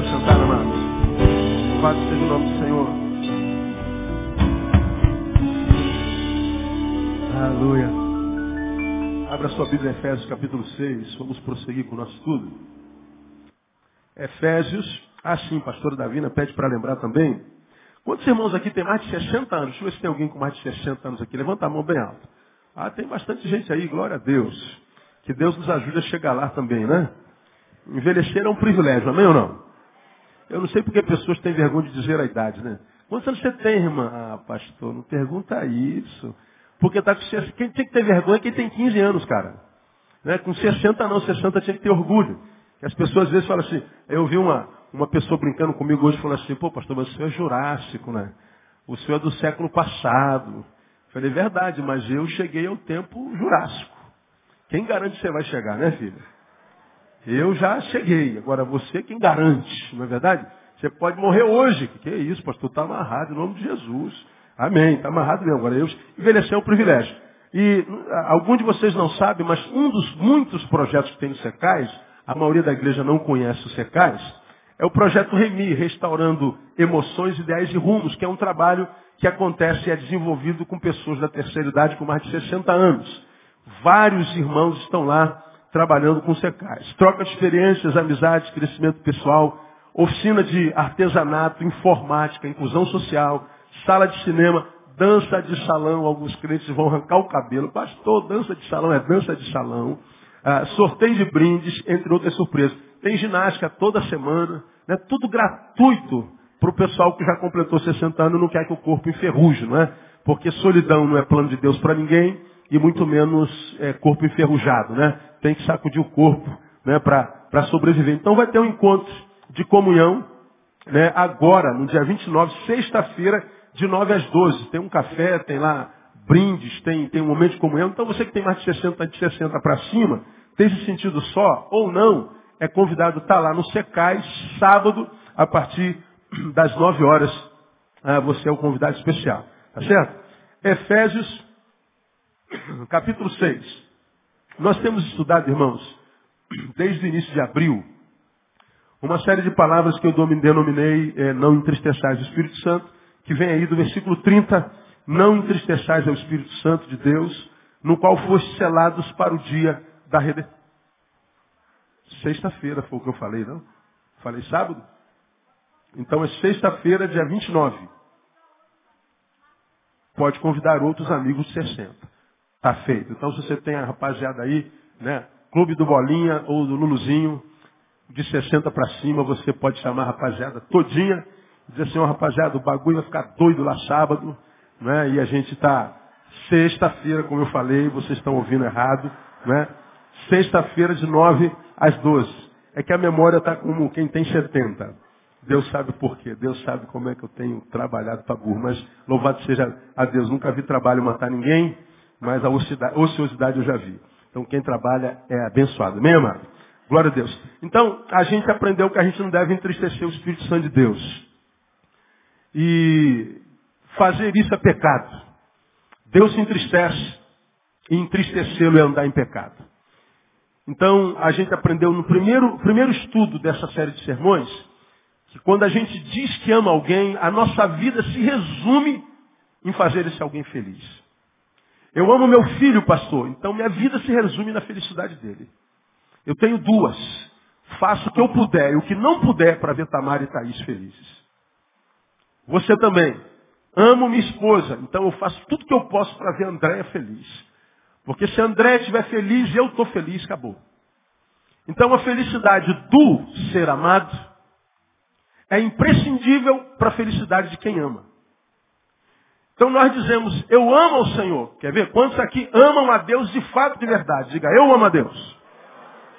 nos assentar, amados. Louvado seja o nome do Senhor. Aleluia. Abra sua Bíblia, Efésios capítulo 6. Vamos prosseguir com o nosso estudo. Efésios. Ah, sim, pastor Davina pede para lembrar também. Quantos irmãos aqui tem mais de 60 anos? Deixa eu ver se tem alguém com mais de 60 anos aqui. Levanta a mão bem alto. Ah, tem bastante gente aí, glória a Deus. Que Deus nos ajude a chegar lá também, né? Envelhecer é um privilégio, amém ou não? Eu não sei porque pessoas têm vergonha de dizer a idade, né? Quantos anos você tem, irmã? Ah, pastor, não pergunta isso. Porque tá com 60. Quem tinha que ter vergonha é quem tem 15 anos, cara. Né? Com 60 não, 60 tinha que ter orgulho. As pessoas às vezes falam assim, eu vi uma, uma pessoa brincando comigo hoje falando assim, pô, pastor, mas o senhor é jurássico, né? O senhor é do século passado. Eu falei, verdade, mas eu cheguei ao tempo jurássico. Quem garante que você vai chegar, né, filha? Eu já cheguei. Agora você quem garante, não é verdade? Você pode morrer hoje. Que, que é isso, pastor? Está amarrado em nome de Jesus. Amém. Está amarrado mesmo. Agora eu envelhecer é um privilégio. E algum de vocês não sabe, mas um dos muitos projetos que tem no Secais, a maioria da igreja não conhece o Secais, é o projeto Remi, Restaurando Emoções, Ideais e Rumos, que é um trabalho que acontece e é desenvolvido com pessoas da terceira idade com mais de 60 anos. Vários irmãos estão lá trabalhando com secais. Troca de experiências, amizades, crescimento pessoal, oficina de artesanato, informática, inclusão social, sala de cinema, dança de salão. Alguns crentes vão arrancar o cabelo. Pastor, dança de salão é dança de salão. Ah, sorteio de brindes, entre outras surpresas. Tem ginástica toda semana. Né? Tudo gratuito para o pessoal que já completou 60 anos e não quer que o corpo enferruje, não é? Porque solidão não é plano de Deus para ninguém e muito menos é, corpo enferrujado, né? Tem que sacudir o corpo né, para sobreviver. Então vai ter um encontro de comunhão né, agora, no dia 29, sexta-feira, de 9 às 12. Tem um café, tem lá brindes, tem, tem um momento de comunhão. Então você que tem mais de 60, de 60 para cima, tem esse sentido só ou não, é convidado a estar lá no Secais, sábado, a partir das 9 horas. Ah, você é o convidado especial. Tá certo? Efésios capítulo 6. Nós temos estudado, irmãos, desde o início de abril, uma série de palavras que eu denominei é, não entristeçais o Espírito Santo, que vem aí do versículo 30, não entristeçais ao Espírito Santo de Deus, no qual foste selados para o dia da redenção. Sexta-feira foi o que eu falei, não? Falei sábado? Então é sexta-feira, dia 29. Pode convidar outros amigos de 60. Tá feito. Então, se você tem a rapaziada aí, né? Clube do Bolinha ou do Luluzinho, de 60 para cima, você pode chamar a rapaziada todinha dizer assim, ó, rapaziada, o bagulho vai ficar doido lá sábado, né? E a gente está sexta-feira, como eu falei, vocês estão ouvindo errado, né? Sexta-feira de 9 às 12. É que a memória está como quem tem 70. Deus sabe por quê. Deus sabe como é que eu tenho trabalhado para burro. Mas louvado seja a Deus. Nunca vi trabalho matar ninguém mas a ociosidade eu já vi. Então quem trabalha é abençoado. Amém, amado? Glória a Deus. Então, a gente aprendeu que a gente não deve entristecer o Espírito Santo de Deus. E fazer isso é pecado. Deus se entristece e entristecê-lo é andar em pecado. Então, a gente aprendeu no primeiro, primeiro estudo dessa série de sermões que quando a gente diz que ama alguém, a nossa vida se resume em fazer esse alguém feliz. Eu amo meu filho, pastor, então minha vida se resume na felicidade dele. Eu tenho duas. Faço o que eu puder e o que não puder para ver Tamara e Thaís felizes. Você também. Amo minha esposa, então eu faço tudo que eu posso para ver Andréia feliz. Porque se André estiver feliz, eu estou feliz, acabou. Então a felicidade do ser amado é imprescindível para a felicidade de quem ama. Então nós dizemos, eu amo ao Senhor. Quer ver? Quantos aqui amam a Deus de fato, de verdade? Diga, eu amo a Deus.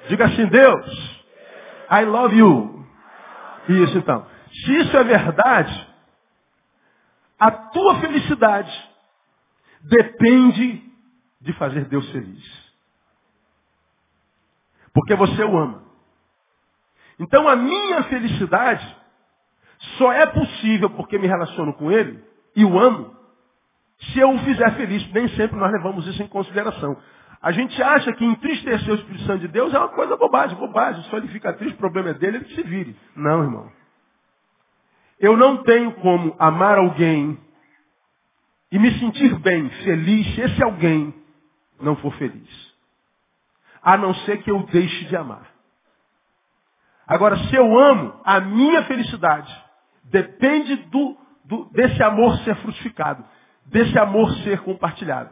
Diga assim, Deus, I love you. Isso então. Se isso é verdade, a tua felicidade depende de fazer Deus feliz. Porque você o ama. Então a minha felicidade só é possível porque me relaciono com Ele e o amo se eu o fizer feliz. Nem sempre nós levamos isso em consideração. A gente acha que entristecer o Espírito Santo de Deus é uma coisa bobagem, bobagem. Só ele fica triste, o problema é dele, ele se vire. Não, irmão. Eu não tenho como amar alguém e me sentir bem, feliz, se esse alguém não for feliz. A não ser que eu deixe de amar. Agora, se eu amo, a minha felicidade depende do, do, desse amor ser frutificado, desse amor ser compartilhado.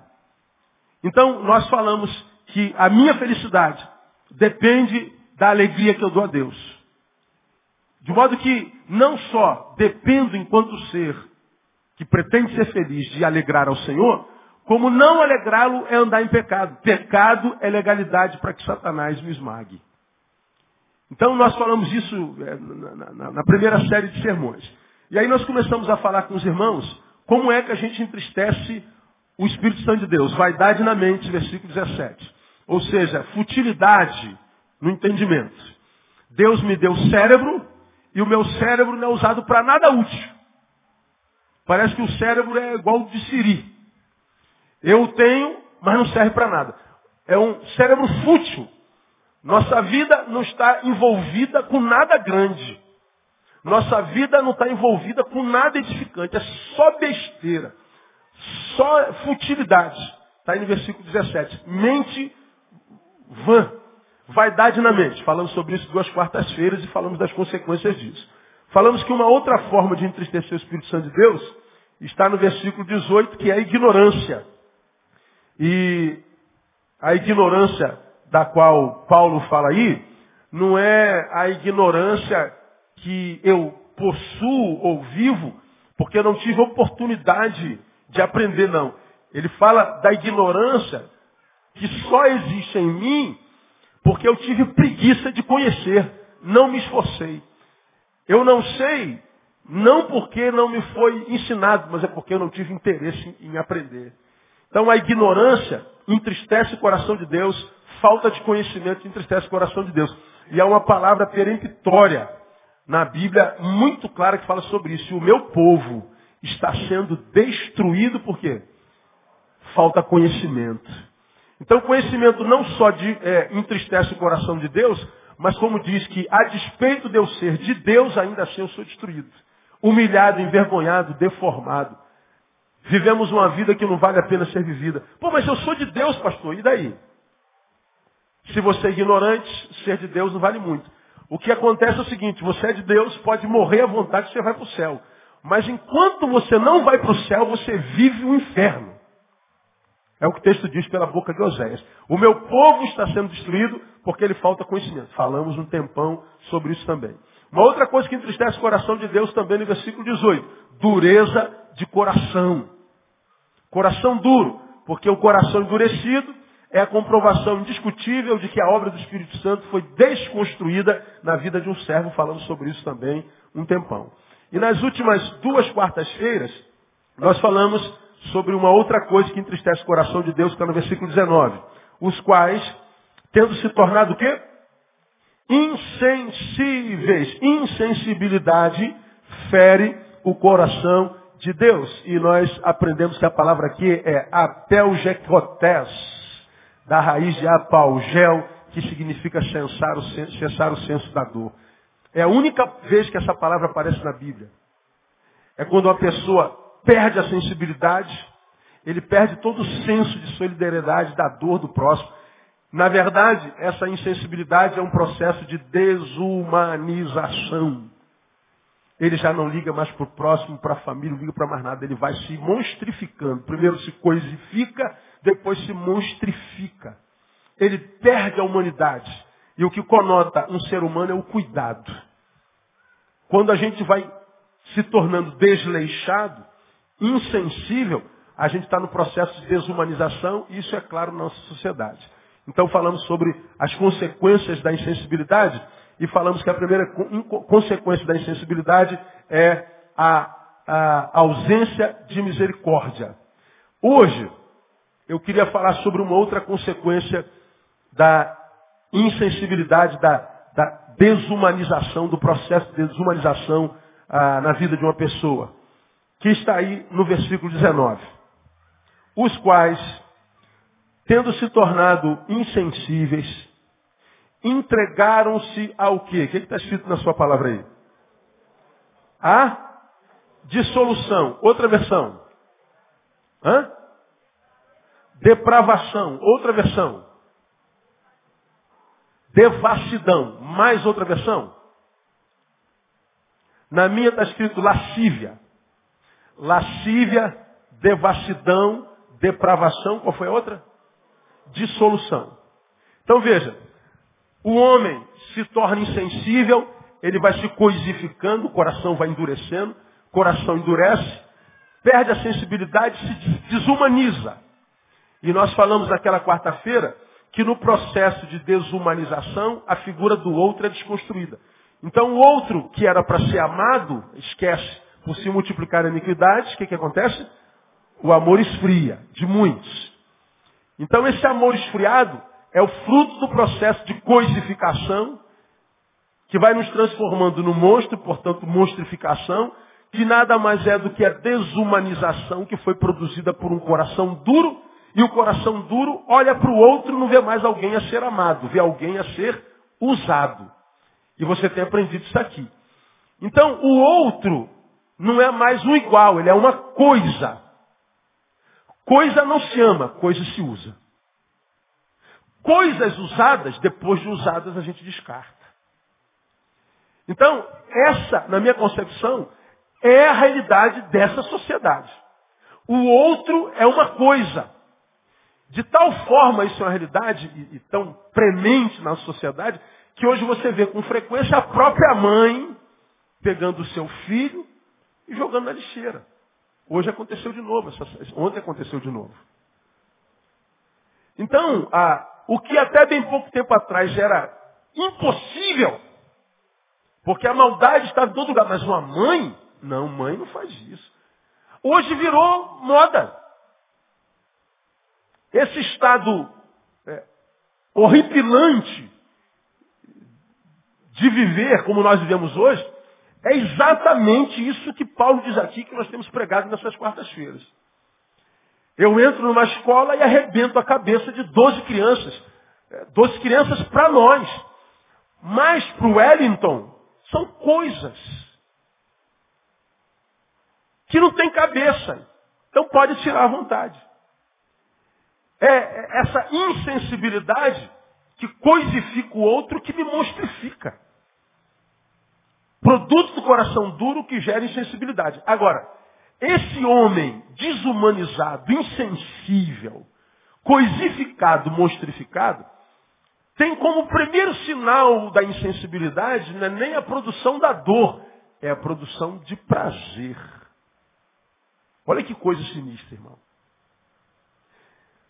Então, nós falamos que a minha felicidade depende da alegria que eu dou a Deus. De modo que não só dependo enquanto ser que pretende ser feliz de alegrar ao Senhor, como não alegrá-lo é andar em pecado. Pecado é legalidade para que Satanás me esmague. Então nós falamos isso é, na, na, na, primeira série de sermões. E aí nós começamos a falar com os irmãos como é que a gente entristece o Espírito Santo de Deus. Vaidade na mente, versículo 17. Ou seja, futilidade no entendimento. Deus me deu cérebro e o meu cérebro não é usado para nada útil. Parece que o cérebro é igual de siri. Eu tenho, mas não serve para nada. É um cérebro fútil. Nossa vida não está envolvida com nada grande. Nossa vida não está envolvida com nada edificante. É só besteira. Só futilidade. Está aí no versículo 17. Mente vã. Vaidade na mente. Falamos sobre isso duas quartas-feiras e falamos das consequências disso. Falamos que uma outra forma de entristecer o Espírito Santo de Deus está no versículo 18, que é a ignorância. E a ignorância da qual Paulo fala aí, não é a ignorância que eu possuo ou vivo, porque eu não tive oportunidade de aprender, não. Ele fala da ignorância que só existe em mim porque eu tive preguiça de conhecer, não me esforcei. Eu não sei, não porque não me foi ensinado, mas é porque eu não tive interesse em aprender. Então a ignorância entristece o coração de Deus, falta de conhecimento entristece o coração de Deus. E há uma palavra peremptória na Bíblia muito clara que fala sobre isso. E o meu povo está sendo destruído por quê? Falta conhecimento. Então conhecimento não só de, é, entristece o coração de Deus, mas como diz que a despeito de eu ser de Deus, ainda assim eu sou destruído. Humilhado, envergonhado, deformado. Vivemos uma vida que não vale a pena ser vivida. Pô, mas eu sou de Deus, pastor, e daí? Se você é ignorante, ser de Deus não vale muito. O que acontece é o seguinte, você é de Deus, pode morrer à vontade, você vai para o céu. Mas enquanto você não vai para o céu, você vive o um inferno. É o que o texto diz pela boca de Oséias. O meu povo está sendo destruído porque ele falta conhecimento. Falamos um tempão sobre isso também. Uma outra coisa que entristece o coração de Deus também no versículo 18. Dureza de coração. Coração duro. Porque o coração endurecido é a comprovação indiscutível de que a obra do Espírito Santo foi desconstruída na vida de um servo. Falamos sobre isso também um tempão. E nas últimas duas quartas-feiras, nós falamos sobre uma outra coisa que entristece o coração de Deus, que está no versículo 19. Os quais, tendo se tornado o quê? Insensíveis. Insensibilidade fere o coração de Deus. E nós aprendemos que a palavra aqui é apelgecotés, da raiz de apaugel, que significa cessar o, cessar o senso da dor. É a única vez que essa palavra aparece na Bíblia. É quando uma pessoa perde a sensibilidade, ele perde todo o senso de solidariedade da dor do próximo. Na verdade, essa insensibilidade é um processo de desumanização. Ele já não liga mais para o próximo, para a família, não liga para mais nada. Ele vai se monstrificando. Primeiro se coisifica, depois se monstrifica. Ele perde a humanidade. E o que conota um ser humano é o cuidado. Quando a gente vai se tornando desleixado, insensível, a gente está no processo de desumanização e isso é claro na nossa sociedade. Então falamos sobre as consequências da insensibilidade e falamos que a primeira consequência da insensibilidade é a, a ausência de misericórdia. Hoje, eu queria falar sobre uma outra consequência da insensibilidade, da, da desumanização, do processo de desumanização ah, na vida de uma pessoa que está aí no versículo 19. Os quais, tendo se tornado insensíveis, entregaram-se ao quê? O que está escrito na sua palavra aí? A dissolução. Outra versão. Hã? Depravação. Outra versão. Devassidão. Mais outra versão. Na minha está escrito lascívia. Lascívia, devassidão, depravação. Qual foi a outra? Dissolução. Então veja, o homem se torna insensível, ele vai se coisificando, o coração vai endurecendo, o coração endurece, perde a sensibilidade, se desumaniza. E nós falamos naquela quarta-feira que no processo de desumanização a figura do outro é desconstruída. Então o outro que era para ser amado, esquece, por se multiplicar a iniquidade, o que, que acontece? O amor esfria, de muitos. Então esse amor esfriado é o fruto do processo de coisificação, que vai nos transformando no monstro, portanto, monstrificação, que nada mais é do que a desumanização que foi produzida por um coração duro, e o coração duro olha para o outro e não vê mais alguém a ser amado, vê alguém a ser usado. E você tem aprendido isso aqui. Então, o outro não é mais um igual, ele é uma coisa. Coisa não se ama, coisa se usa. Coisas usadas, depois de usadas, a gente descarta. Então, essa, na minha concepção, é a realidade dessa sociedade. O outro é uma coisa. De tal forma isso é uma realidade e, e tão premente na sociedade, que hoje você vê com frequência a própria mãe pegando o seu filho e jogando na lixeira. Hoje aconteceu de novo, ontem aconteceu de novo. Então, a, o que até bem pouco tempo atrás era impossível, porque a maldade estava em todo lugar, mas uma mãe, não, mãe não faz isso. Hoje virou moda. Esse estado é, horripilante de viver como nós vivemos hoje, é exatamente isso que Paulo diz aqui que nós temos pregado nessas quartas-feiras. Eu entro numa escola e arrebento a cabeça de 12 crianças. 12 é, crianças para nós. Mas para o Wellington, são coisas que não tem cabeça. Então pode tirar à vontade. É, é essa insensibilidade que coisifica o outro que me monstrifica. Produto do coração duro que gera insensibilidade. Agora, esse homem desumanizado, insensível, coisificado, monstrificado, tem como primeiro sinal da insensibilidade não é nem a produção da dor, é a produção de prazer. Olha que coisa sinistra, irmão.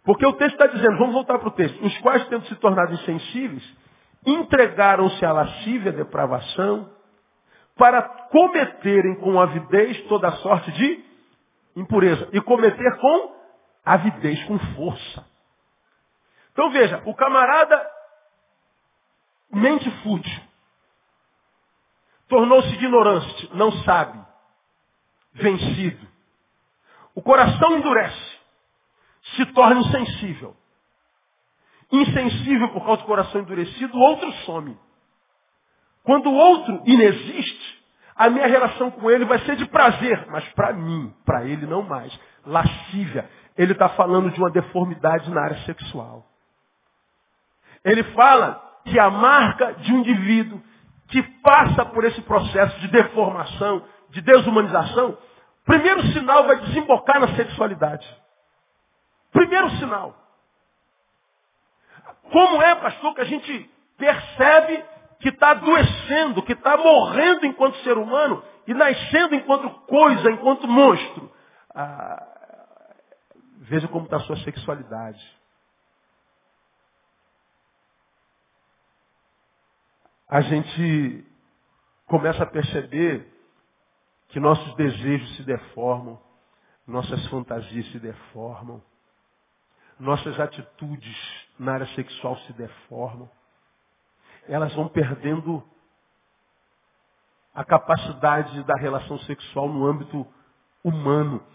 Porque o texto está dizendo, vamos voltar para o texto, os quais tendo se tornado insensíveis, entregaram-se à lascívia, à depravação, para cometerem com avidez toda sorte de impureza. E cometer com avidez, com força. Então veja, o camarada mente fútil. Tornou-se ignorante, não sabe. Vencido. O coração endurece. Se torna insensível. Insensível por causa do coração endurecido, o outro some. Quando o outro inexiste, a minha relação com ele vai ser de prazer, mas para mim, para ele não mais. Lascívia. Ele está falando de uma deformidade na área sexual. Ele fala que a marca de um indivíduo que passa por esse processo de deformação, de desumanização, primeiro sinal vai desembocar na sexualidade. Primeiro sinal. Como é, pastor, que a gente percebe que está adoecendo, que está morrendo enquanto ser humano e nascendo enquanto coisa, enquanto monstro. Ah, veja como está a sua sexualidade. A gente começa a perceber que nossos desejos se deformam, nossas fantasias se deformam, nossas atitudes na área sexual se deformam elas vão perdendo a capacidade da relação sexual no âmbito humano.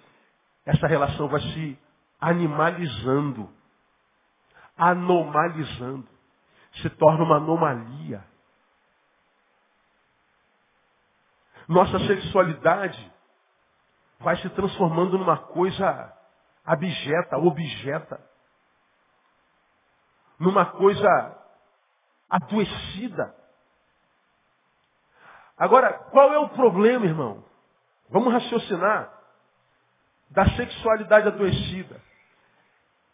Essa relação vai se animalizando. anomalizando. Se torna uma anomalia. Nossa sexualidade vai se transformando numa coisa abjeta, objeta. Numa coisa adoecida. Agora, qual é o problema, irmão? Vamos raciocinar da sexualidade adoecida.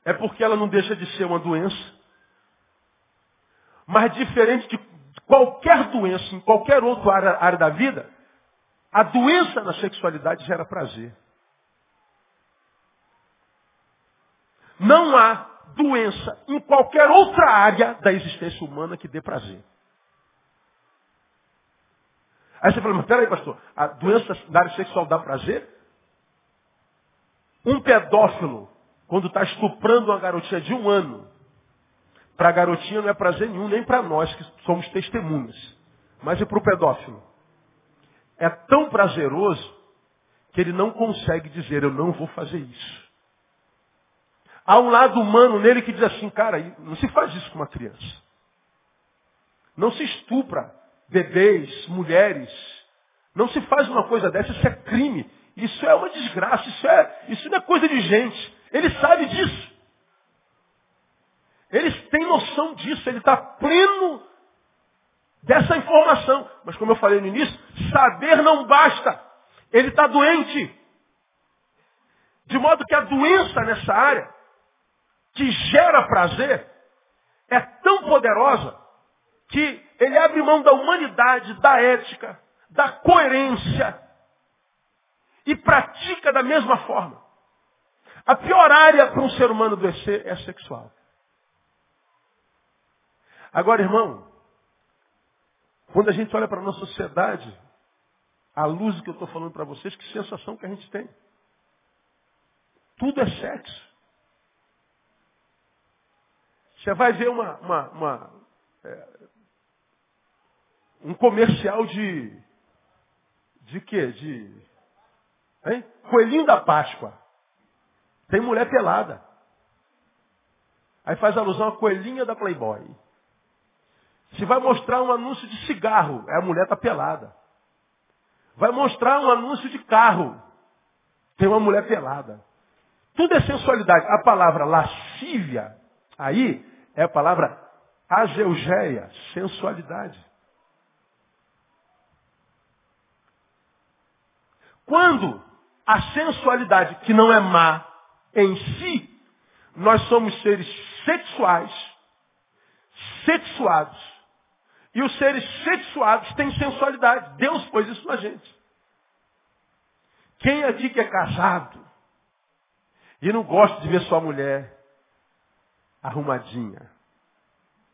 É porque ela não deixa de ser uma doença. Mas diferente de qualquer doença, em qualquer outra área, área da vida, a doença na sexualidade gera prazer. Não há doença em qualquer outra área da existência humana que dê prazer. Aí você fala, mas peraí, pastor, a doença da área sexual dá prazer? Um pedófilo, quando está estuprando uma garotinha de um ano, para a garotinha não é prazer nenhum, nem para nós que somos testemunhas. Mas e para o pedófilo? É tão prazeroso que ele não consegue dizer, eu não vou fazer isso. Há um lado humano nele que diz assim, cara, não se faz isso com uma criança. Não se estupra bebês, mulheres. Não se faz uma coisa dessa, isso é crime. Isso é uma desgraça, isso, é, isso não é coisa de gente. Ele sabe disso. Ele tem noção disso, ele está pleno dessa informação. Mas como eu falei no início, saber não basta. Ele está doente. De modo que a doença nessa área, que gera prazer, é tão poderosa que ele abre mão da humanidade, da ética, da coerência e pratica da mesma forma. A pior área para um ser humano adoecer é sexual. Agora, irmão, quando a gente olha para a nossa sociedade, a luz que eu estou falando para vocês, que sensação que a gente tem. Tudo é sexo. Você vai ver uma, uma, uma é, um comercial de. De quê? De. Hein? Coelhinho da Páscoa. Tem mulher pelada. Aí faz alusão à coelhinha da Playboy. Se vai mostrar um anúncio de cigarro, é a mulher tá pelada. Vai mostrar um anúncio de carro, tem uma mulher pelada. Tudo é sensualidade. A palavra lascívia, aí, é a palavra ageugeia, sensualidade. Quando a sensualidade, que não é má em si, nós somos seres sexuais, sexuados. E os seres sexuados têm sensualidade. Deus pôs isso na gente. Quem aqui que é casado e não gosta de ver sua mulher arrumadinha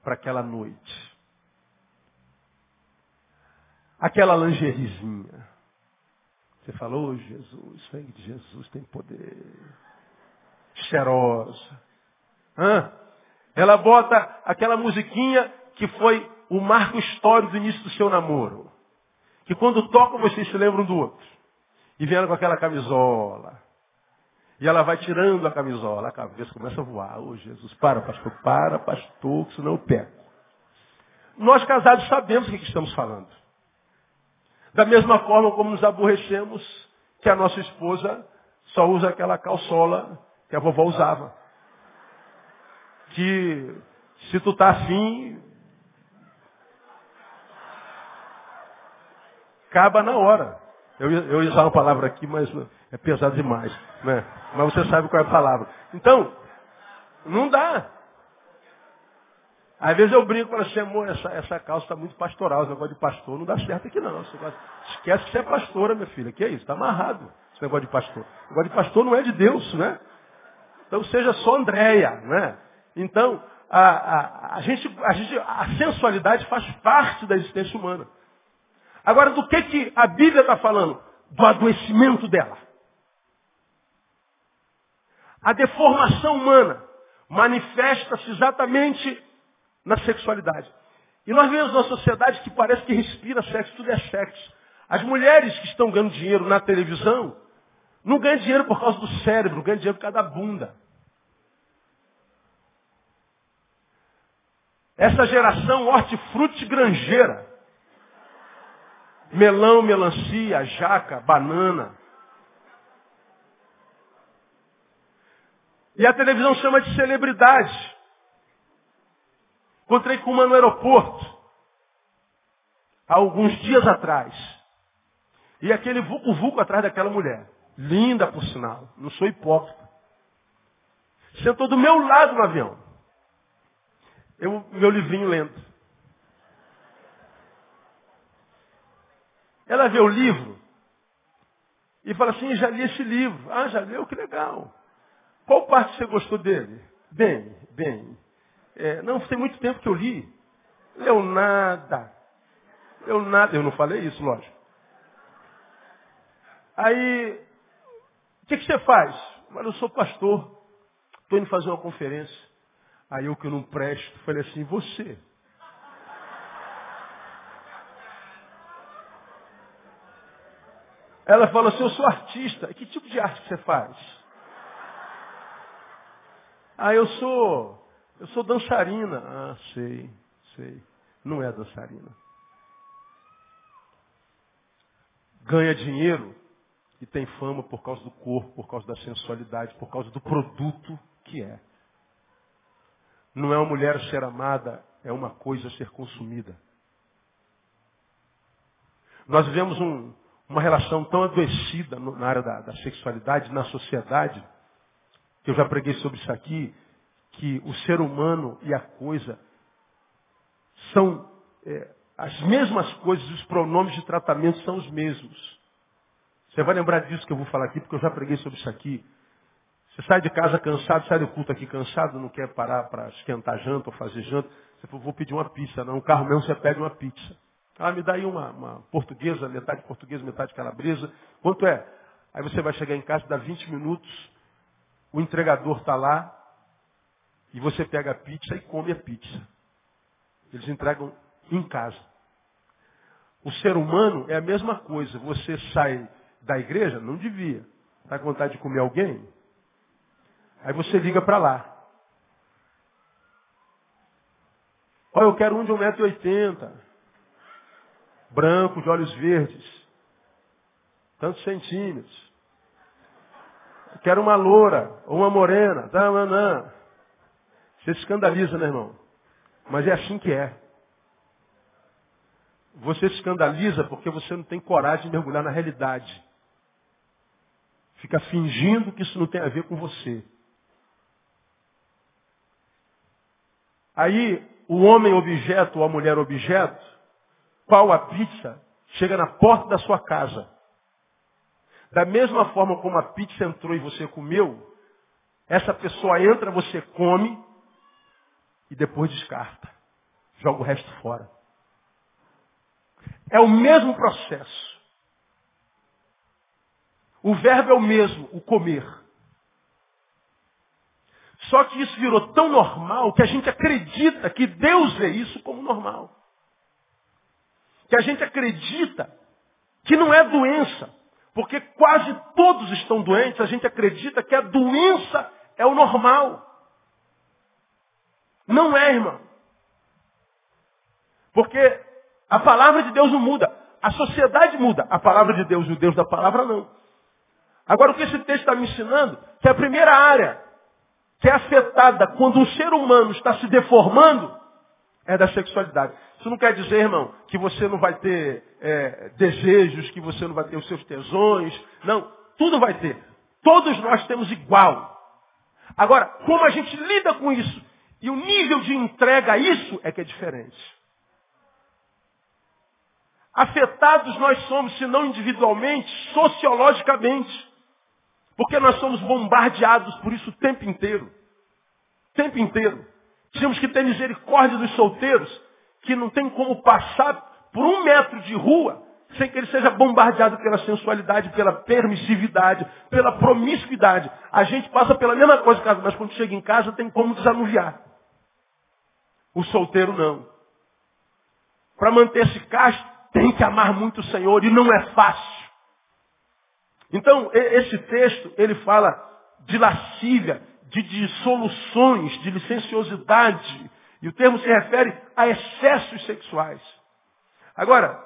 para aquela noite? Aquela lingeriezinha você falou, oh, Jesus, sangue de Jesus tem poder. Cheirosa. Hã? Ela bota aquela musiquinha que foi o marco histórico do início do seu namoro. Que quando tocam vocês se lembram do outro. E vieram com aquela camisola. E ela vai tirando a camisola, a cabeça começa a voar. Ô oh, Jesus, para, pastor, para, pastor, que senão eu pego. Nós casados sabemos o que estamos falando. Da mesma forma como nos aborrecemos que a nossa esposa só usa aquela calçola que a vovó usava. Que se tu tá afim, acaba na hora. Eu, eu ia usar uma palavra aqui, mas é pesado demais. Né? Mas você sabe qual é a palavra. Então, não dá. Às vezes eu brinco com assim, amor, essa, essa calça está muito pastoral, esse negócio de pastor não dá certo aqui não. Esquece que você é pastora, minha filha. Que é isso? Está amarrado esse negócio de pastor. O negócio de pastor não é de Deus, né? Então seja só Andréia, né? Então, a, a, a, gente, a, gente, a sensualidade faz parte da existência humana. Agora, do que, que a Bíblia está falando? Do adoecimento dela. A deformação humana manifesta-se exatamente na sexualidade. E nós vemos uma sociedade que parece que respira sexo, tudo é sexo. As mulheres que estão ganhando dinheiro na televisão, não ganham dinheiro por causa do cérebro, ganham dinheiro por causa da bunda. Essa geração hortifruti granjeira. Melão, melancia, jaca, banana. E a televisão chama de celebridade. Encontrei com uma no aeroporto, há alguns dias atrás. E aquele vulco-vulco atrás daquela mulher. Linda, por sinal. Não sou hipócrita. Sentou do meu lado no avião. Eu, meu livrinho lento. Ela vê o livro e fala assim, já li esse livro. Ah, já leu? Que legal. Qual parte você gostou dele? Bem, bem. É, não, tem muito tempo que eu li. Leu nada. Leu nada. Eu não falei isso, lógico. Aí, o que, que você faz? Mas eu sou pastor. Estou indo fazer uma conferência. Aí eu que eu não presto, falei assim, você. Ela falou assim, eu sou artista. Que tipo de arte você faz? Ah, eu sou, eu sou dançarina. Ah, sei, sei. Não é dançarina. Ganha dinheiro e tem fama por causa do corpo, por causa da sensualidade, por causa do produto que é. Não é uma mulher ser amada, é uma coisa ser consumida. Nós vivemos um, uma relação tão adoecida na área da, da sexualidade, na sociedade, eu já preguei sobre isso aqui, que o ser humano e a coisa são é, as mesmas coisas, os pronomes de tratamento são os mesmos. Você vai lembrar disso que eu vou falar aqui, porque eu já preguei sobre isso aqui. Você sai de casa cansado, sai do culto aqui cansado, não quer parar para esquentar janta ou fazer janta. Você falou, vou pedir uma pizza. Não, no carro mesmo você pede uma pizza. Ah, me dá aí uma, uma portuguesa, metade portuguesa, metade calabresa. Quanto é? Aí você vai chegar em casa, dá 20 minutos, o entregador está lá, e você pega a pizza e come a pizza. Eles entregam em casa. O ser humano é a mesma coisa. Você sai da igreja? Não devia. Está com vontade de comer alguém? Aí você liga para lá. Olha, eu quero um de 1,80m branco, de olhos verdes, tantos centímetros. Quero uma loura, ou uma morena, tá, não, Você se escandaliza, né, irmão? Mas é assim que é. Você se escandaliza porque você não tem coragem de mergulhar na realidade. Fica fingindo que isso não tem a ver com você. Aí, o homem objeto ou a mulher objeto qual a pizza chega na porta da sua casa. Da mesma forma como a pizza entrou e você comeu, essa pessoa entra, você come e depois descarta. Joga o resto fora. É o mesmo processo. O verbo é o mesmo, o comer. Só que isso virou tão normal que a gente acredita que Deus vê isso como normal que a gente acredita que não é doença, porque quase todos estão doentes, a gente acredita que a doença é o normal. Não é, irmão. Porque a palavra de Deus não muda. A sociedade muda. A palavra de Deus, o Deus da palavra, não. Agora, o que esse texto está me ensinando? Que a primeira área que é afetada quando um ser humano está se deformando é da sexualidade. Isso não quer dizer, irmão, que você não vai ter é, desejos, que você não vai ter os seus tesões. Não, tudo vai ter. Todos nós temos igual. Agora, como a gente lida com isso e o nível de entrega a isso é que é diferente. Afetados nós somos, se não individualmente, sociologicamente. Porque nós somos bombardeados por isso o tempo inteiro. O tempo inteiro. Temos que ter misericórdia dos solteiros, que não tem como passar por um metro de rua sem que ele seja bombardeado pela sensualidade, pela permissividade, pela promiscuidade. A gente passa pela mesma coisa, mas quando chega em casa tem como desanuviar. O solteiro não. Para manter-se casto, tem que amar muito o Senhor e não é fácil. Então, esse texto, ele fala de lascívia, de dissoluções, de licenciosidade, E o termo se refere a excessos sexuais. Agora,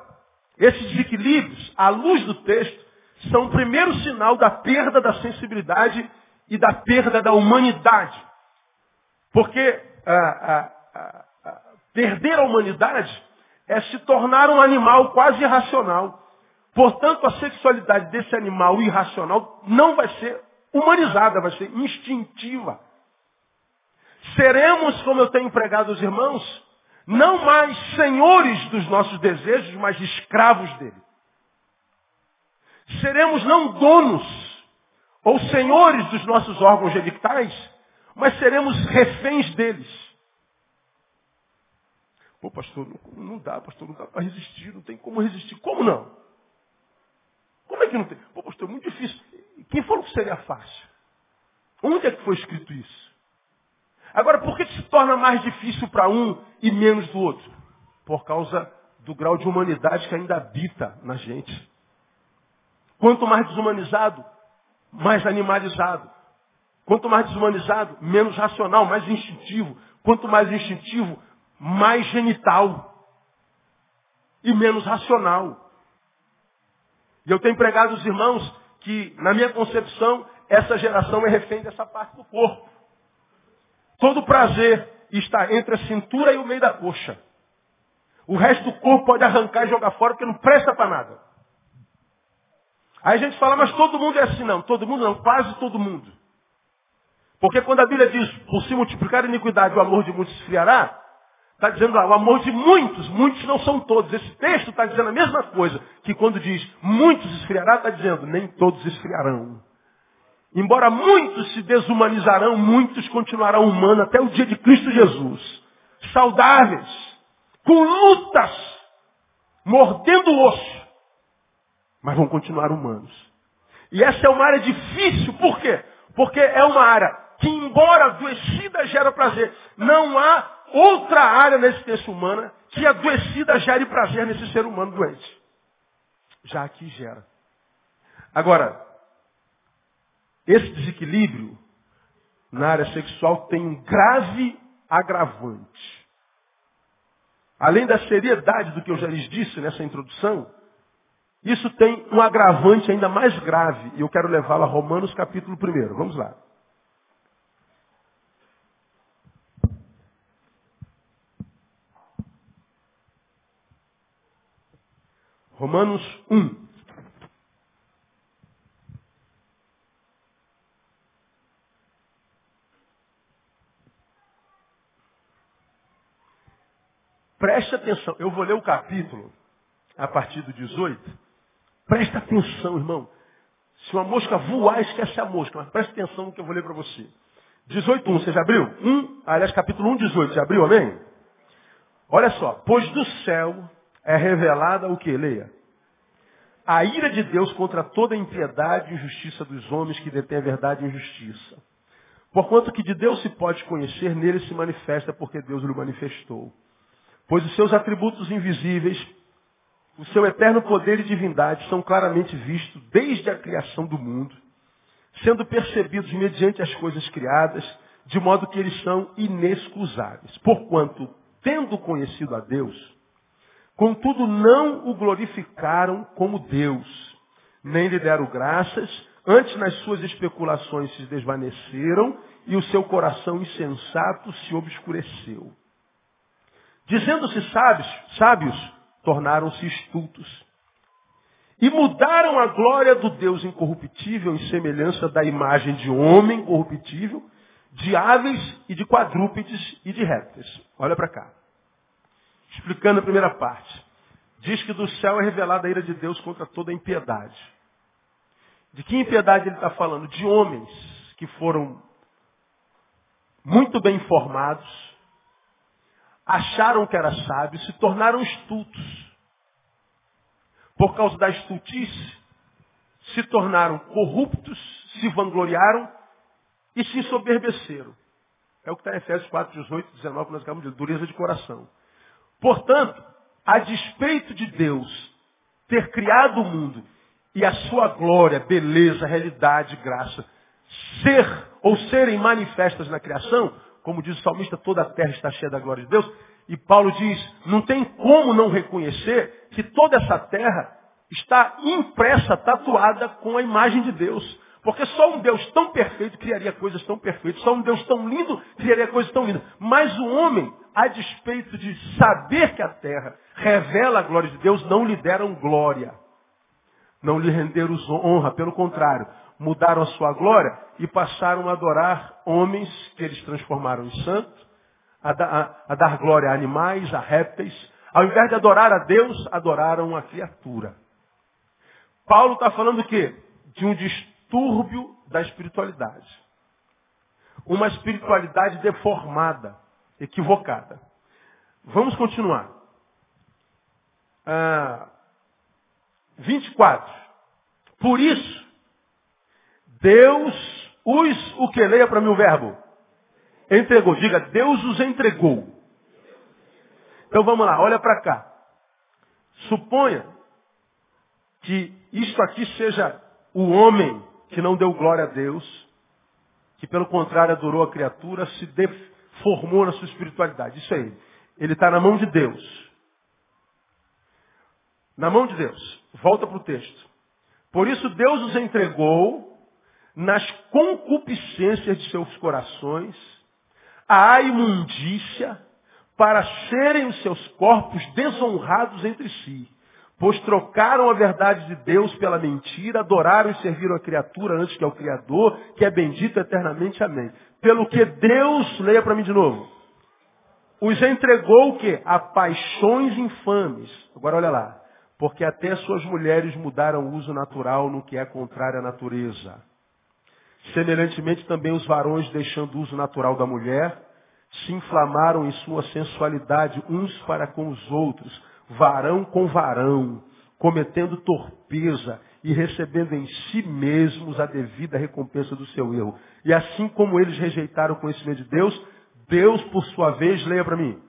esses desequilíbrios, à luz do texto, são o primeiro sinal da perda da sensibilidade e da perda da humanidade. Porque ah, ah, ah, ah perder a humanidade é se tornar um animal quase irracional. Portanto, a sexualidade desse animal irracional não vai ser humanizada, vai ser instintiva. Seremos, como eu tenho empregado os irmãos, não mais senhores dos nossos desejos, mas escravos dele. Seremos não donos ou senhores dos nossos órgãos genitais, mas seremos reféns deles. Pô, pastor, não, não dá, pastor, não dá para resistir, não tem como resistir. Como não? Como é que não tem? Pô, pastor, é muito difícil. Quem falou que seria fácil? Onde é que foi escrito isso? Agora, por que se torna mais difícil para um e menos do outro? Por causa do grau de humanidade que ainda habita na gente. Quanto mais desumanizado, mais animalizado. Quanto mais desumanizado, menos racional, mais instintivo. Quanto mais instintivo, mais genital. E menos racional. E eu tenho pregado os irmãos que, na minha concepção, essa geração é refém dessa parte do corpo. Todo prazer está entre a cintura e o meio da coxa. O resto do corpo pode arrancar e jogar fora porque não presta para nada. Aí a gente fala, mas todo mundo é assim. Não, todo mundo não, quase todo mundo. Porque quando a Bíblia diz, por se multiplicar a iniquidade, o amor de muitos esfriará, está dizendo lá, o amor de muitos, muitos não são todos. Esse texto está dizendo a mesma coisa, que quando diz muitos esfriará, está dizendo, nem todos esfriarão. Embora muitos se desumanizarão, muitos continuarão humanos até o dia de Cristo Jesus. Saudáveis, com lutas, mordendo o osso, mas vão continuar humanos. E essa é uma área difícil, por quê? Porque é uma área que, embora adoecida gera prazer, não há outra área na existência humana que adoecida gere prazer nesse ser humano doente. Já aqui gera. Agora, esse desequilíbrio na área sexual tem um grave agravante. Além da seriedade do que eu já lhes disse nessa introdução, isso tem um agravante ainda mais grave, e eu quero levá-lo a Romanos capítulo 1. Vamos lá. Romanos 1. Preste atenção, eu vou ler o capítulo a partir do 18. Presta atenção, irmão. Se uma mosca voar, esquece a mosca, mas preste atenção no que eu vou ler para você. 18.1, você já abriu? 1, aliás, capítulo 1, 18, já abriu, amém? Olha só, pois do céu é revelada o que? Leia. A ira de Deus contra toda a impiedade e injustiça dos homens que detêm a verdade e injustiça. Porquanto que de Deus se pode conhecer, nele se manifesta porque Deus lhe manifestou. Pois os seus atributos invisíveis, o seu eterno poder e divindade são claramente vistos desde a criação do mundo, sendo percebidos mediante as coisas criadas, de modo que eles são inexcusáveis. Porquanto, tendo conhecido a Deus, contudo não o glorificaram como Deus, nem lhe deram graças, antes nas suas especulações se desvaneceram e o seu coração insensato se obscureceu. Dizendo-se sábios, sábios, tornaram-se estultos. E mudaram a glória do Deus incorruptível em semelhança da imagem de homem corruptível, de aves e de quadrúpedes e de répteis. Olha para cá. Explicando a primeira parte. Diz que do céu é revelada a ira de Deus contra toda a impiedade. De que impiedade ele está falando? De homens que foram muito bem informados, acharam que era sábio, se tornaram estultos. Por causa da estultice, se tornaram corruptos, se vangloriaram e se ensoberbeceram. É o que está em Efésios 4, 18, 19, que nós acabamos de dureza de coração. Portanto, a despeito de Deus ter criado o mundo e a sua glória, beleza, realidade, graça, ser ou serem manifestas na criação, como diz o salmista, toda a terra está cheia da glória de Deus. E Paulo diz, não tem como não reconhecer que toda essa terra está impressa, tatuada com a imagem de Deus. Porque só um Deus tão perfeito criaria coisas tão perfeitas. Só um Deus tão lindo criaria coisas tão lindas. Mas o homem, a despeito de saber que a terra revela a glória de Deus, não lhe deram glória. Não lhe renderam honra. Pelo contrário, mudaram a sua glória e passaram a adorar homens que eles transformaram em santos, a, a, a dar glória a animais, a répteis. Ao invés de adorar a Deus, adoraram a criatura. Paulo está falando o quê? De um distúrbio da espiritualidade. Uma espiritualidade deformada, equivocada. Vamos continuar. Ah, 24. Por isso, Deus os, o que? Leia para mim o verbo. Entregou. Diga, Deus os entregou. Então vamos lá, olha para cá. Suponha que isto aqui seja o homem que não deu glória a Deus, que pelo contrário adorou a criatura, se deformou na sua espiritualidade. Isso aí. Ele está na mão de Deus. Na mão de Deus. Volta para o texto. Por isso Deus os entregou nas concupiscências de seus corações, à imundícia, para serem os seus corpos desonrados entre si Pois trocaram a verdade de Deus pela mentira, adoraram e serviram a criatura antes que ao Criador, que é bendito eternamente. Amém. Pelo que Deus, leia para mim de novo, os entregou o quê? A paixões infames. Agora olha lá. Porque até suas mulheres mudaram o uso natural no que é contrário à natureza. Semelhantemente também os varões, deixando o uso natural da mulher, se inflamaram em sua sensualidade uns para com os outros, varão com varão, cometendo torpeza e recebendo em si mesmos a devida recompensa do seu erro. E assim como eles rejeitaram o conhecimento de Deus, Deus, por sua vez, leia para mim,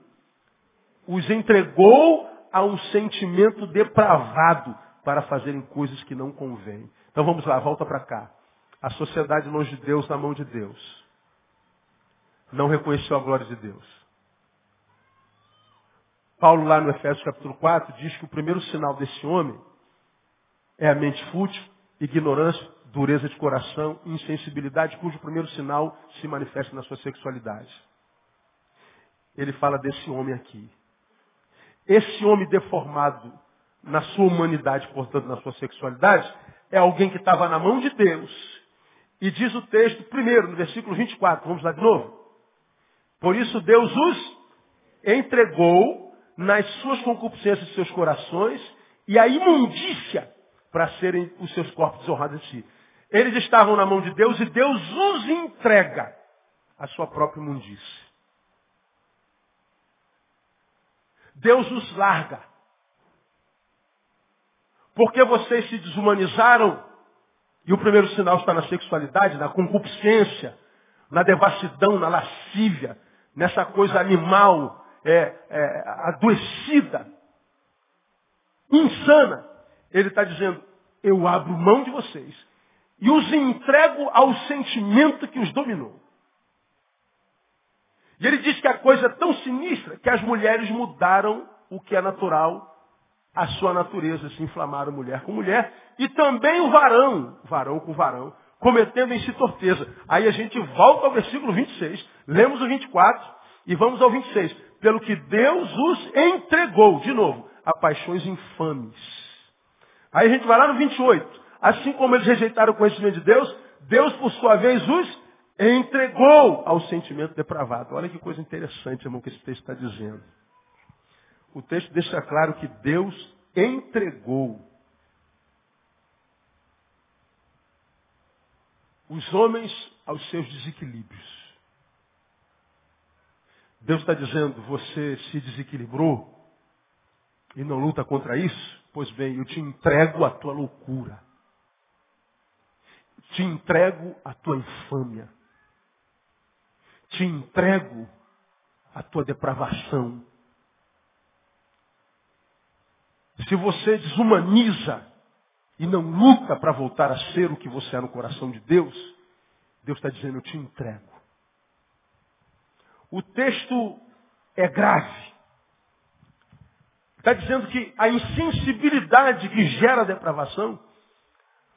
os entregou a um sentimento depravado para fazerem coisas que não convêm. Então vamos lá, volta para cá. A sociedade longe de Deus, na mão de Deus. Não reconheceu a glória de Deus. Paulo, lá no Efésios capítulo 4, diz que o primeiro sinal desse homem é a mente fútil, ignorância, dureza de coração, insensibilidade, cujo primeiro sinal se manifesta na sua sexualidade. Ele fala desse homem aqui. Esse homem deformado na sua humanidade, portanto, na sua sexualidade, é alguém que estava na mão de Deus. E diz o texto, primeiro, no versículo 24, vamos lá de novo. Por isso Deus os entregou nas suas concupiscências de seus corações e a imundícia para serem os seus corpos desonrados em si. Eles estavam na mão de Deus e Deus os entrega a sua própria imundícia. Deus os larga. Porque vocês se desumanizaram, e o primeiro sinal está na sexualidade, na concupiscência, na devassidão, na lascívia, nessa coisa animal, é, é, adoecida, insana, ele está dizendo, eu abro mão de vocês e os entrego ao sentimento que os dominou. E ele diz que a coisa é tão sinistra que as mulheres mudaram o que é natural, a sua natureza, se inflamaram mulher com mulher, e também o varão, varão com varão, cometendo em si torpeza. Aí a gente volta ao versículo 26, lemos o 24 e vamos ao 26 pelo que Deus os entregou, de novo, a paixões infames. Aí a gente vai lá no 28. Assim como eles rejeitaram o conhecimento de Deus, Deus, por sua vez, os entregou ao sentimento depravado. Olha que coisa interessante, irmão, que esse texto está dizendo. O texto deixa claro que Deus entregou os homens aos seus desequilíbrios. Deus está dizendo, você se desequilibrou e não luta contra isso? Pois bem, eu te entrego a tua loucura. Te entrego a tua infâmia. Te entrego a tua depravação. Se você desumaniza e não luta para voltar a ser o que você é no coração de Deus, Deus está dizendo, eu te entrego. o texto é grave. Está dizendo que a insensibilidade que gera a depravação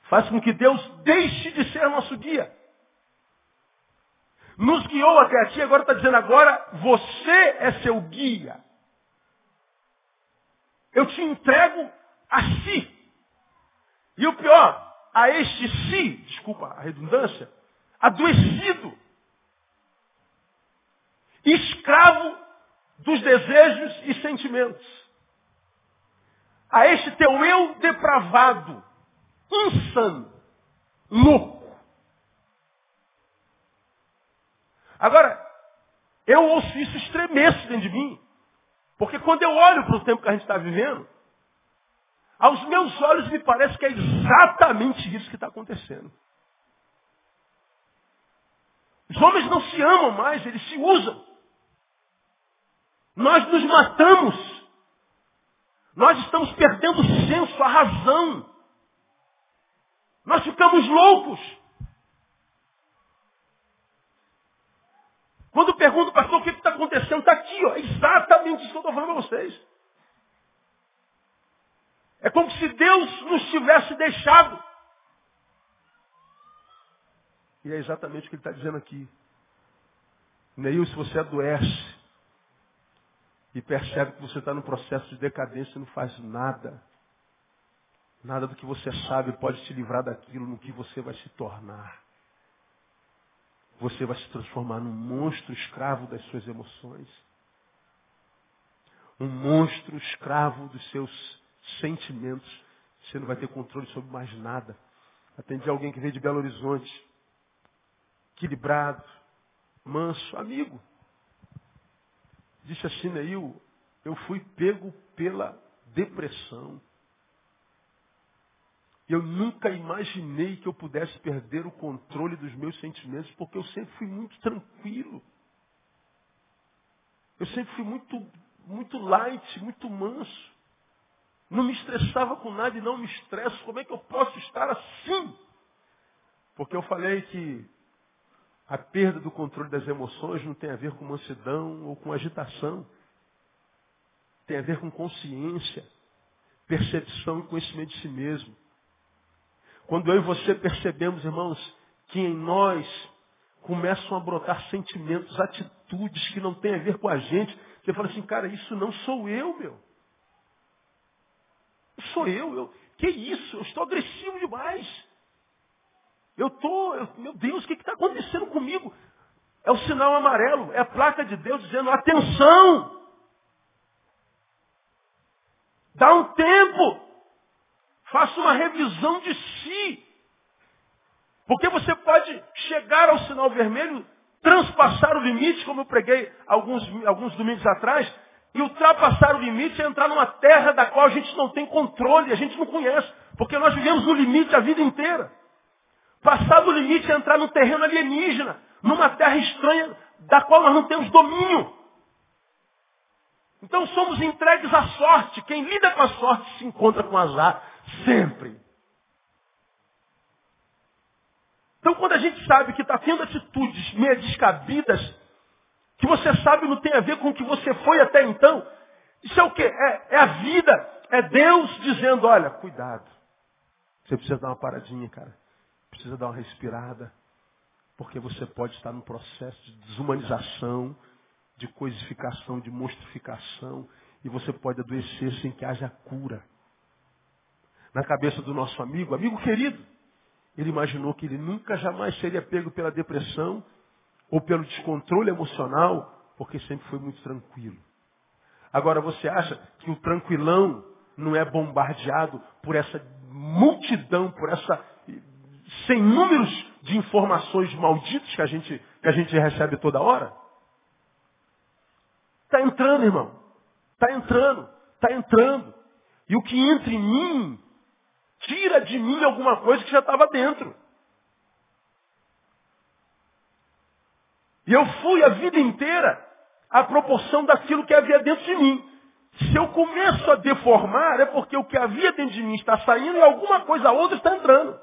faz com que Deus deixe de ser nosso guia. Nos guiou até aqui, agora está dizendo agora, você é seu guia. Eu te entrego a si. E o pior, a este si, desculpa a redundância, adoecido, escravo dos desejos e sentimentos. A este teu eu depravado, insano, louco. Agora, eu ouço isso estremeço dentro de mim. Porque quando eu olho para o tempo que a gente está vivendo, aos meus olhos me parece que é exatamente isso que está acontecendo. Os homens não se amam mais, eles se usam. Nós nos matamos. Nós estamos perdendo o senso, a razão. Nós ficamos loucos. Quando pergunto, pastor, o que está acontecendo? Está aqui, ó, exatamente isso que eu estou falando para vocês. É como se Deus nos tivesse deixado. E é exatamente o que ele está dizendo aqui. Neil, se você adoece e percebe que você está no processo de decadência e não faz nada, nada do que você sabe pode te livrar daquilo no que você vai se tornar. Você vai se transformar num monstro escravo das suas emoções. Um monstro escravo dos seus sentimentos. Você não vai ter controle sobre mais nada. Atendi alguém que veio de Belo Horizonte. Equilibrado, manso, amigo. Disse assim, Neil, eu fui pego pela depressão. Eu nunca imaginei que eu pudesse perder o controle dos meus sentimentos, porque eu sempre fui muito tranquilo. Eu sempre fui muito, muito light, muito manso. Não me estressava com nada e não me estresso. Como é que eu posso estar assim? Porque eu falei que a perda do controle das emoções não tem a ver com mansidão ou com agitação. Tem a ver com consciência, percepção e conhecimento de si mesmo. Quando eu e você percebemos, irmãos, que em nós começam a brotar sentimentos, atitudes que não têm a ver com a gente, você fala assim, cara, isso não sou eu, meu. Sou eu, eu. Que isso? Eu estou agressivo demais. Eu estou, meu Deus, o que está acontecendo comigo? É o sinal amarelo, é a placa de Deus dizendo, atenção! Dá um tempo. Faça uma revisão de si. Porque você pode chegar ao sinal vermelho, transpassar o limite, como eu preguei alguns, alguns domingos atrás, e ultrapassar o limite é entrar numa terra da qual a gente não tem controle, a gente não conhece, porque nós vivemos no limite a vida inteira. Passar do limite é entrar num terreno alienígena, numa terra estranha da qual nós não temos domínio. Então somos entregues à sorte. Quem lida com a sorte se encontra com azar. Sempre. Então quando a gente sabe que está tendo atitudes meio descabidas, que você sabe não tem a ver com o que você foi até então, isso é o quê? É, é a vida. É Deus dizendo, olha, cuidado. Você precisa dar uma paradinha, cara. Precisa dar uma respirada. Porque você pode estar num processo de desumanização, de coisificação, de monstrificação, e você pode adoecer sem que haja cura na cabeça do nosso amigo, amigo querido. Ele imaginou que ele nunca jamais seria pego pela depressão ou pelo descontrole emocional, porque sempre foi muito tranquilo. Agora você acha que o tranquilão não é bombardeado por essa multidão, por essa sem números de informações malditas que a gente, que a gente recebe toda hora? Está entrando, irmão. Está entrando. Está entrando. E o que entra em mim tira de mim alguma coisa que já estava dentro. E eu fui a vida inteira à proporção daquilo que havia dentro de mim. Se eu começo a deformar, é porque o que havia dentro de mim está saindo e alguma coisa outra está entrando.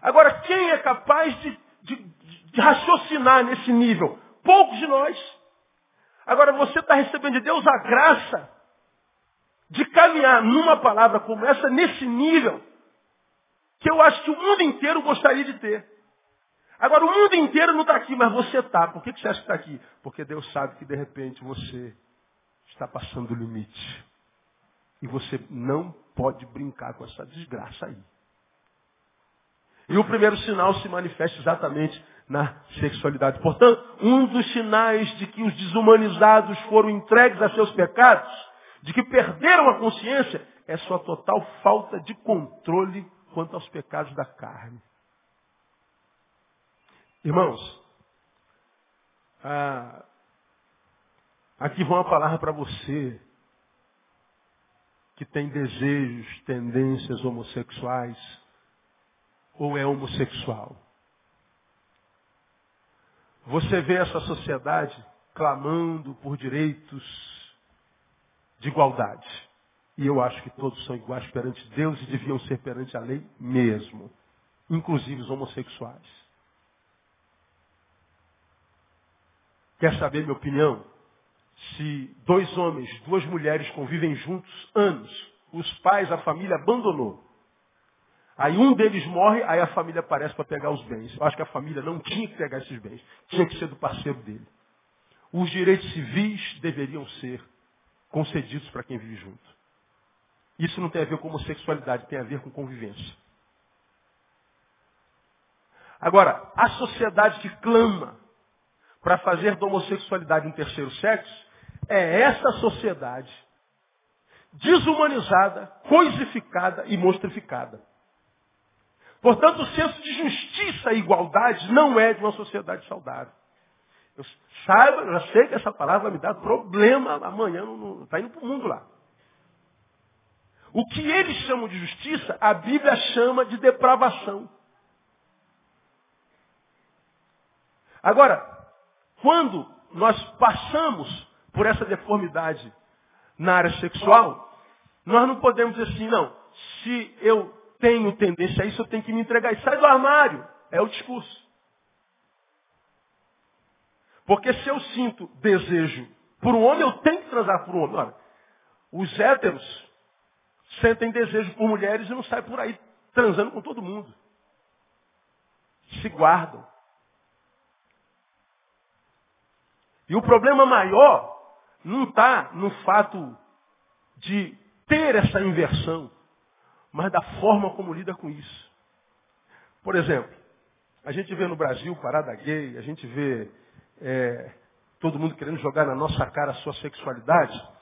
Agora, quem é capaz de, de, de raciocinar nesse nível? Poucos de nós. Agora você está recebendo de Deus a graça de caminhar numa palavra como essa, nesse nível, que eu acho que o mundo inteiro gostaria de ter. Agora, o mundo inteiro não está aqui, mas você está. Por que você acha que está aqui? Porque Deus sabe que de repente você está passando o limite. E você não pode brincar com essa desgraça aí. E o primeiro sinal se manifesta exatamente na sexualidade. Portanto, um dos sinais de que os desumanizados foram entregues a seus pecados, de que perderam a consciência, é sua total falta de controle quanto aos pecados da carne. Irmãos, ah, aqui vão uma palavra para você que tem desejos, tendências homossexuais ou é homossexual. Você vê essa sociedade clamando por direitos de igualdade. E eu acho que todos são iguais perante Deus e deviam ser perante a lei mesmo, inclusive os homossexuais. Quer saber minha opinião? Se dois homens, duas mulheres convivem juntos anos, os pais, a família abandonou. Aí um deles morre, aí a família aparece para pegar os bens. Eu acho que a família não tinha que pegar esses bens, tinha que ser do parceiro dele. Os direitos civis deveriam ser concedidos para quem vive junto. Isso não tem a ver com homossexualidade, tem a ver com convivência. Agora, a sociedade que clama para fazer da homossexualidade um terceiro sexo, é essa sociedade desumanizada, coisificada e monstrificada. Portanto, o senso de justiça e igualdade não é de uma sociedade saudável. Eu saiba, eu sei que essa palavra vai me dar problema amanhã, está indo para o mundo lá. O que eles chamam de justiça, a Bíblia chama de depravação. Agora, quando nós passamos por essa deformidade na área sexual, nós não podemos dizer assim, não, se eu tenho tendência a isso, eu tenho que me entregar. E sai do armário. É o discurso. Porque se eu sinto desejo por um homem, eu tenho que transar por um homem. Olha, os héteros sentem desejo por mulheres e não saem por aí transando com todo mundo. Se guardam. E o problema maior não está no fato de ter essa inversão, mas da forma como lida com isso. Por exemplo, a gente vê no Brasil parada gay, a gente vê é, todo mundo querendo jogar na nossa cara a sua sexualidade.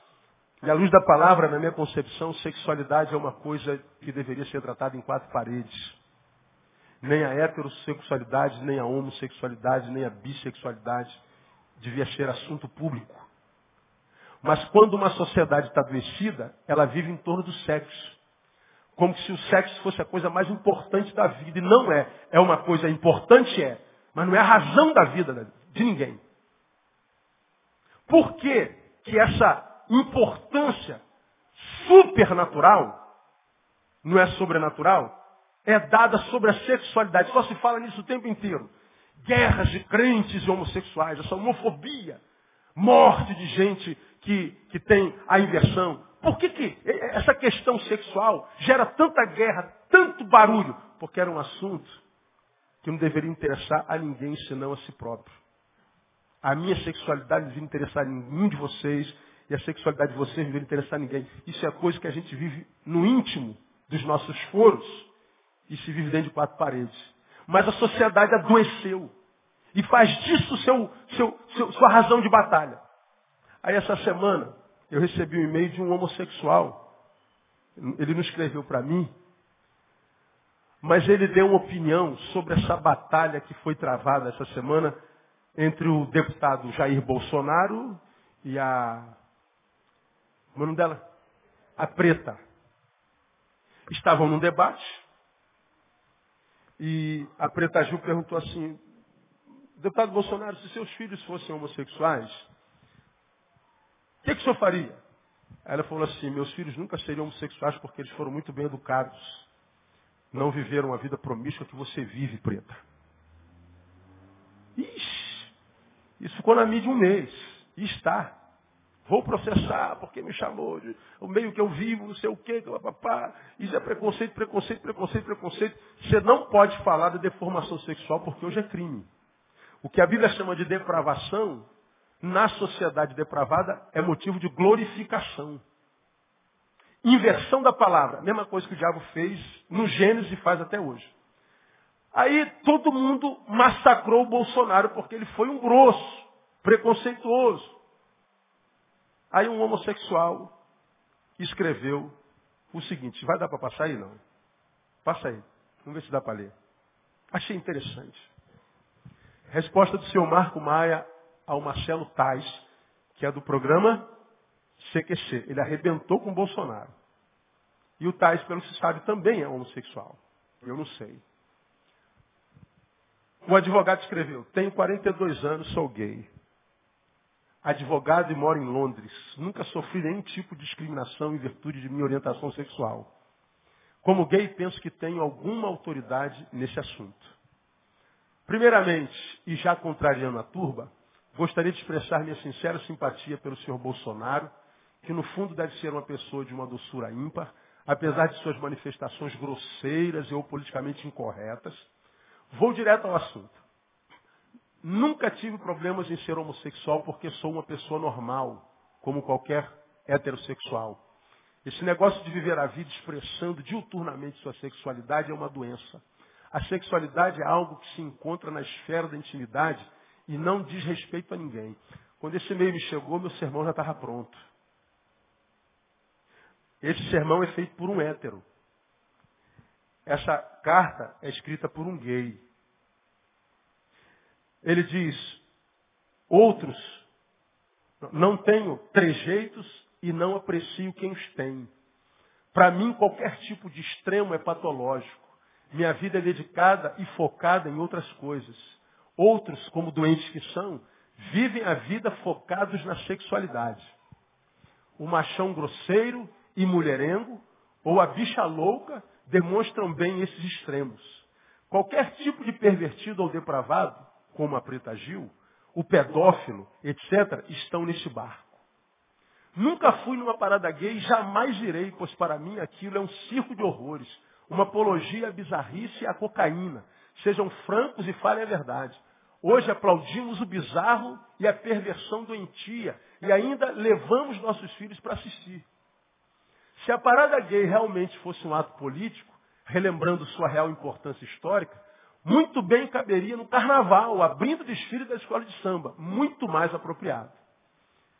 E à luz da palavra, na minha concepção, sexualidade é uma coisa que deveria ser tratada em quatro paredes. Nem a heterossexualidade, nem a homossexualidade, nem a bissexualidade devia ser assunto público. Mas quando uma sociedade está adoecida, ela vive em torno do sexo. Como se o sexo fosse a coisa mais importante da vida. E não é. É uma coisa importante, é. Mas não é a razão da vida de ninguém. Por que, que essa importância supernatural, não é sobrenatural, é dada sobre a sexualidade? Só se fala nisso o tempo inteiro guerras de crentes e homossexuais, essa homofobia, morte de gente que, que tem a inversão. Por que, que essa questão sexual gera tanta guerra, tanto barulho? Porque era um assunto que não deveria interessar a ninguém senão a si próprio. A minha sexualidade deveria interessar nenhum de vocês e a sexualidade de vocês deveria interessar a ninguém. Isso é coisa que a gente vive no íntimo dos nossos foros e se vive dentro de quatro paredes. Mas a sociedade adoeceu. E faz disso seu, seu, seu, sua razão de batalha. Aí essa semana eu recebi um e-mail de um homossexual. Ele não escreveu para mim, mas ele deu uma opinião sobre essa batalha que foi travada essa semana entre o deputado Jair Bolsonaro e a. Como é o nome dela? A Preta. Estavam num debate e a Preta Gil perguntou assim, deputado Bolsonaro, se seus filhos fossem homossexuais, o que, que o senhor faria? Aí ela falou assim, meus filhos nunca seriam homossexuais porque eles foram muito bem educados. Não viveram a vida promíscua que você vive, Preta. Isso ficou na mídia um mês. E está. Vou processar porque me chamou de o meio que eu vivo, não sei o quê, papá. Isso é preconceito, preconceito, preconceito, preconceito. Você não pode falar de deformação sexual porque hoje é crime. O que a Bíblia chama de depravação, na sociedade depravada, é motivo de glorificação. Inversão da palavra. Mesma coisa que o diabo fez no Gênesis e faz até hoje. Aí todo mundo massacrou o Bolsonaro porque ele foi um grosso, preconceituoso. Aí um homossexual escreveu o seguinte, vai dar para passar aí não? Passa aí, vamos ver se dá para ler. Achei interessante. Resposta do senhor Marco Maia ao Marcelo Tais, que é do programa CQC. Ele arrebentou com o Bolsonaro. E o Tais, pelo que se sabe, também é homossexual. Eu não sei. O advogado escreveu, tenho 42 anos, sou gay. Advogado e moro em Londres. Nunca sofri nenhum tipo de discriminação em virtude de minha orientação sexual. Como gay, penso que tenho alguma autoridade nesse assunto. Primeiramente, e já contrariando a turba, gostaria de expressar minha sincera simpatia pelo senhor Bolsonaro, que no fundo deve ser uma pessoa de uma doçura ímpar, apesar de suas manifestações grosseiras ou politicamente incorretas. Vou direto ao assunto. Nunca tive problemas em ser homossexual porque sou uma pessoa normal, como qualquer heterossexual. Esse negócio de viver a vida expressando diuturnamente sua sexualidade é uma doença. A sexualidade é algo que se encontra na esfera da intimidade e não diz respeito a ninguém. Quando esse e-mail me chegou, meu sermão já estava pronto. Esse sermão é feito por um hétero. Essa carta é escrita por um gay. Ele diz, outros, não tenho trejeitos e não aprecio quem os tem. Para mim, qualquer tipo de extremo é patológico. Minha vida é dedicada e focada em outras coisas. Outros, como doentes que são, vivem a vida focados na sexualidade. O machão grosseiro e mulherengo, ou a bicha louca, demonstram bem esses extremos. Qualquer tipo de pervertido ou depravado, como a Preta Gil, o pedófilo, etc., estão neste barco. Nunca fui numa parada gay, jamais irei, pois para mim aquilo é um circo de horrores uma apologia à bizarrice e à cocaína. Sejam francos e falem a verdade. Hoje aplaudimos o bizarro e a perversão doentia e ainda levamos nossos filhos para assistir. Se a parada gay realmente fosse um ato político, relembrando sua real importância histórica, muito bem caberia no carnaval, abrindo o desfile da escola de samba, muito mais apropriado.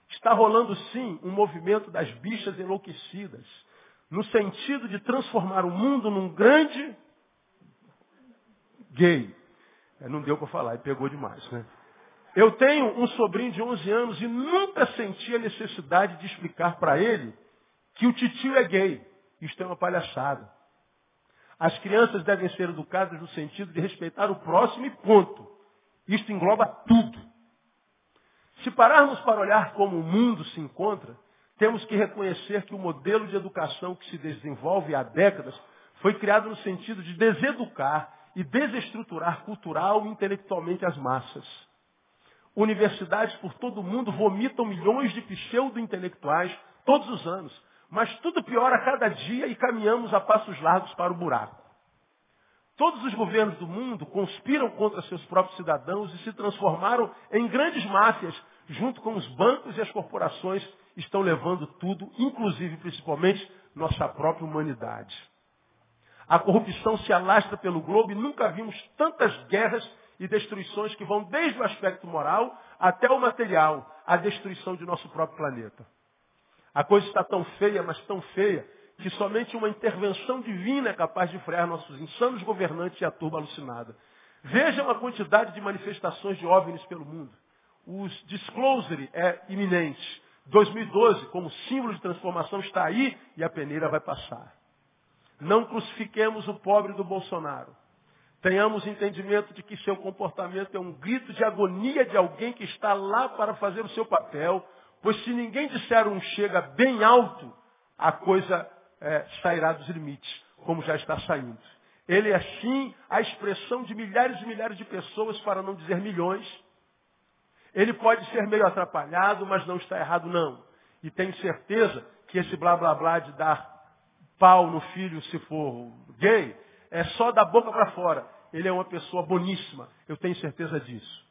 Está rolando sim um movimento das bichas enlouquecidas, no sentido de transformar o mundo num grande gay. É, não deu para falar, e pegou demais, né? Eu tenho um sobrinho de 11 anos e nunca senti a necessidade de explicar para ele que o titio é gay. Isto é uma palhaçada. As crianças devem ser educadas no sentido de respeitar o próximo e ponto. Isto engloba tudo. Se pararmos para olhar como o mundo se encontra, temos que reconhecer que o modelo de educação que se desenvolve há décadas foi criado no sentido de deseducar e desestruturar cultural e intelectualmente as massas. Universidades por todo o mundo vomitam milhões de pseudo-intelectuais todos os anos, mas tudo piora a cada dia e caminhamos a passos largos para o buraco. Todos os governos do mundo conspiram contra seus próprios cidadãos e se transformaram em grandes máfias, junto com os bancos e as corporações estão levando tudo, inclusive principalmente nossa própria humanidade. A corrupção se alastra pelo globo e nunca vimos tantas guerras e destruições que vão desde o aspecto moral até o material, a destruição de nosso próprio planeta. A coisa está tão feia, mas tão feia, que somente uma intervenção divina é capaz de frear nossos insanos governantes e a turba alucinada. Vejam a quantidade de manifestações de OVNIs pelo mundo. Os disclosure é iminente. 2012, como símbolo de transformação, está aí e a peneira vai passar. Não crucifiquemos o pobre do Bolsonaro. Tenhamos entendimento de que seu comportamento é um grito de agonia de alguém que está lá para fazer o seu papel, pois se ninguém disser um chega bem alto, a coisa é, sairá dos limites, como já está saindo. Ele é sim a expressão de milhares e milhares de pessoas, para não dizer milhões. Ele pode ser meio atrapalhado, mas não está errado não. E tenho certeza que esse blá blá blá de dar pau no filho se for gay, é só da boca para fora. Ele é uma pessoa boníssima. Eu tenho certeza disso.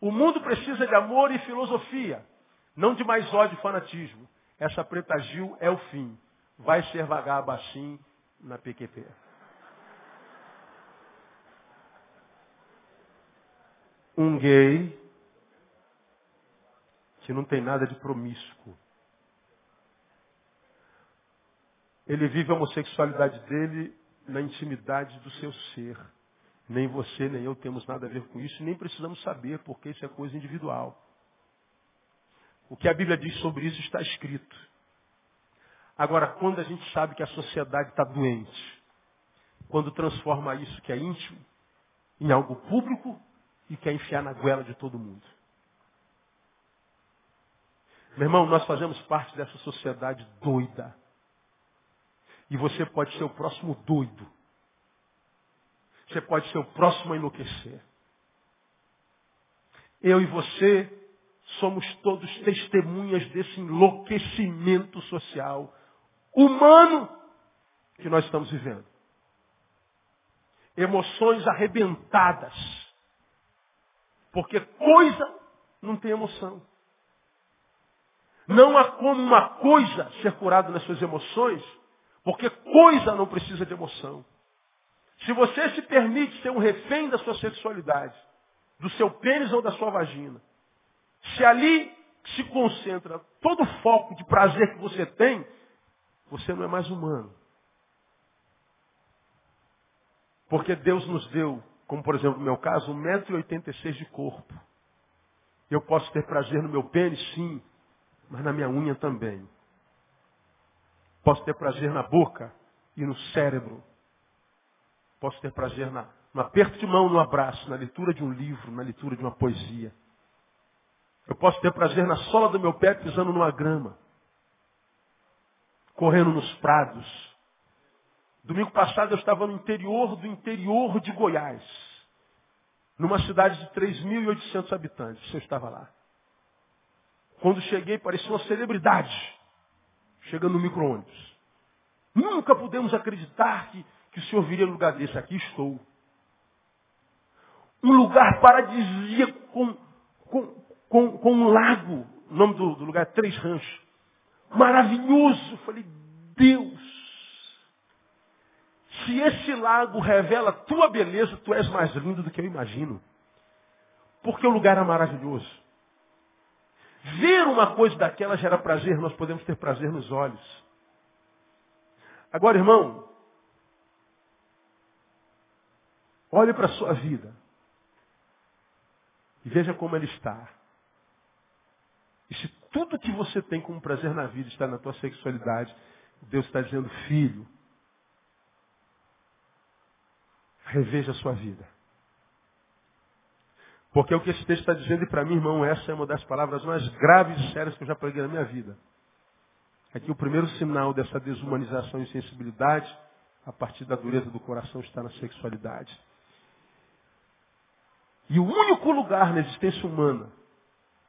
O mundo precisa de amor e filosofia, não de mais ódio e fanatismo. Essa preta Gil é o fim. Vai ser vagaba assim na PQP. Um gay que não tem nada de promíscuo. Ele vive a homossexualidade dele na intimidade do seu ser. Nem você, nem eu temos nada a ver com isso, nem precisamos saber, porque isso é coisa individual. O que a Bíblia diz sobre isso está escrito. Agora, quando a gente sabe que a sociedade está doente, quando transforma isso que é íntimo em algo público e quer enfiar na goela de todo mundo. Meu irmão, nós fazemos parte dessa sociedade doida. E você pode ser o próximo doido. Você pode ser o próximo a enlouquecer. Eu e você somos todos testemunhas desse enlouquecimento social humano que nós estamos vivendo. Emoções arrebentadas. Porque coisa não tem emoção. Não há como uma coisa ser curada nas suas emoções, porque coisa não precisa de emoção. Se você se permite ser um refém da sua sexualidade, do seu pênis ou da sua vagina, se ali se concentra todo o foco de prazer que você tem, você não é mais humano. Porque Deus nos deu, como por exemplo no meu caso, 1,86m de corpo. Eu posso ter prazer no meu pênis, sim, mas na minha unha também. Posso ter prazer na boca e no cérebro. Posso ter prazer na, no aperto de mão, no abraço, na leitura de um livro, na leitura de uma poesia. Eu posso ter prazer na sola do meu pé pisando numa grama, correndo nos prados. Domingo passado eu estava no interior do interior de Goiás, numa cidade de 3.800 habitantes. Eu estava lá. Quando cheguei, parecia uma celebridade, chegando no micro-ônibus. Nunca pudemos acreditar que, que o senhor viria no lugar desse. Aqui estou. Um lugar paradisíaco com, com, com, com um lago. O nome do, do lugar é Três Ranchos. Maravilhoso. Falei, Deus, se esse lago revela tua beleza, tu és mais lindo do que eu imagino. Porque o lugar é maravilhoso. Ver uma coisa daquela gera prazer, nós podemos ter prazer nos olhos. Agora, irmão, olhe para a sua vida e veja como ele está. Se tudo que você tem como prazer na vida está na tua sexualidade, Deus está dizendo, filho, reveja a sua vida. Porque é o que esse texto está dizendo, e para mim, irmão, essa é uma das palavras mais graves e sérias que eu já preguei na minha vida. É que o primeiro sinal dessa desumanização e sensibilidade, a partir da dureza do coração, está na sexualidade. E o único lugar na existência humana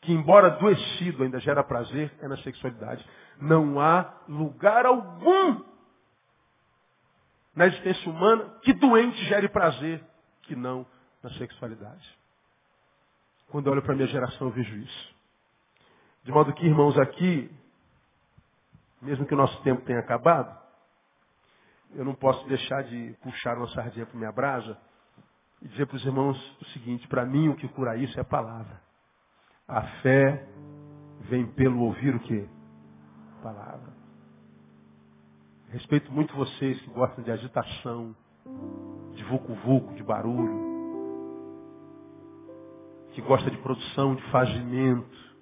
que embora adoecido ainda gera prazer, é na sexualidade. Não há lugar algum na existência humana que doente gere prazer, que não na sexualidade. Quando eu olho para a minha geração, eu vejo isso. De modo que, irmãos, aqui, mesmo que o nosso tempo tenha acabado, eu não posso deixar de puxar uma sardinha para minha brasa e dizer para os irmãos o seguinte, para mim o que cura isso é a palavra. A fé vem pelo ouvir o que? Palavra. Respeito muito vocês que gostam de agitação, de vulco-vulco, de barulho, que gosta de produção, de fazimento,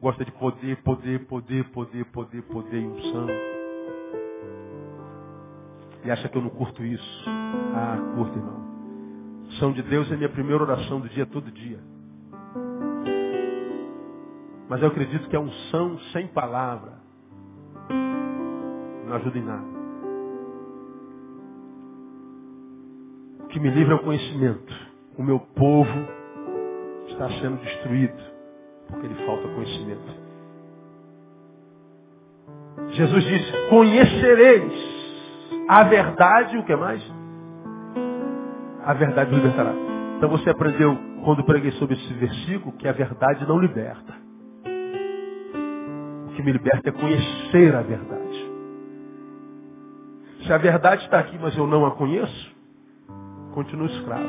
gosta de poder, poder, poder, poder, poder, poder e unção. E acha que eu não curto isso. Ah, curto, irmão. São de Deus é minha primeira oração do dia, todo dia. Mas eu acredito que a unção sem palavra não ajuda em nada. que me livra é o conhecimento. O meu povo está sendo destruído porque lhe falta conhecimento. Jesus disse, conhecereis a verdade, o que mais? A verdade libertará. Então você aprendeu, quando preguei sobre esse versículo, que a verdade não liberta. Que me liberta é conhecer a verdade. Se a verdade está aqui, mas eu não a conheço, continuo escravo.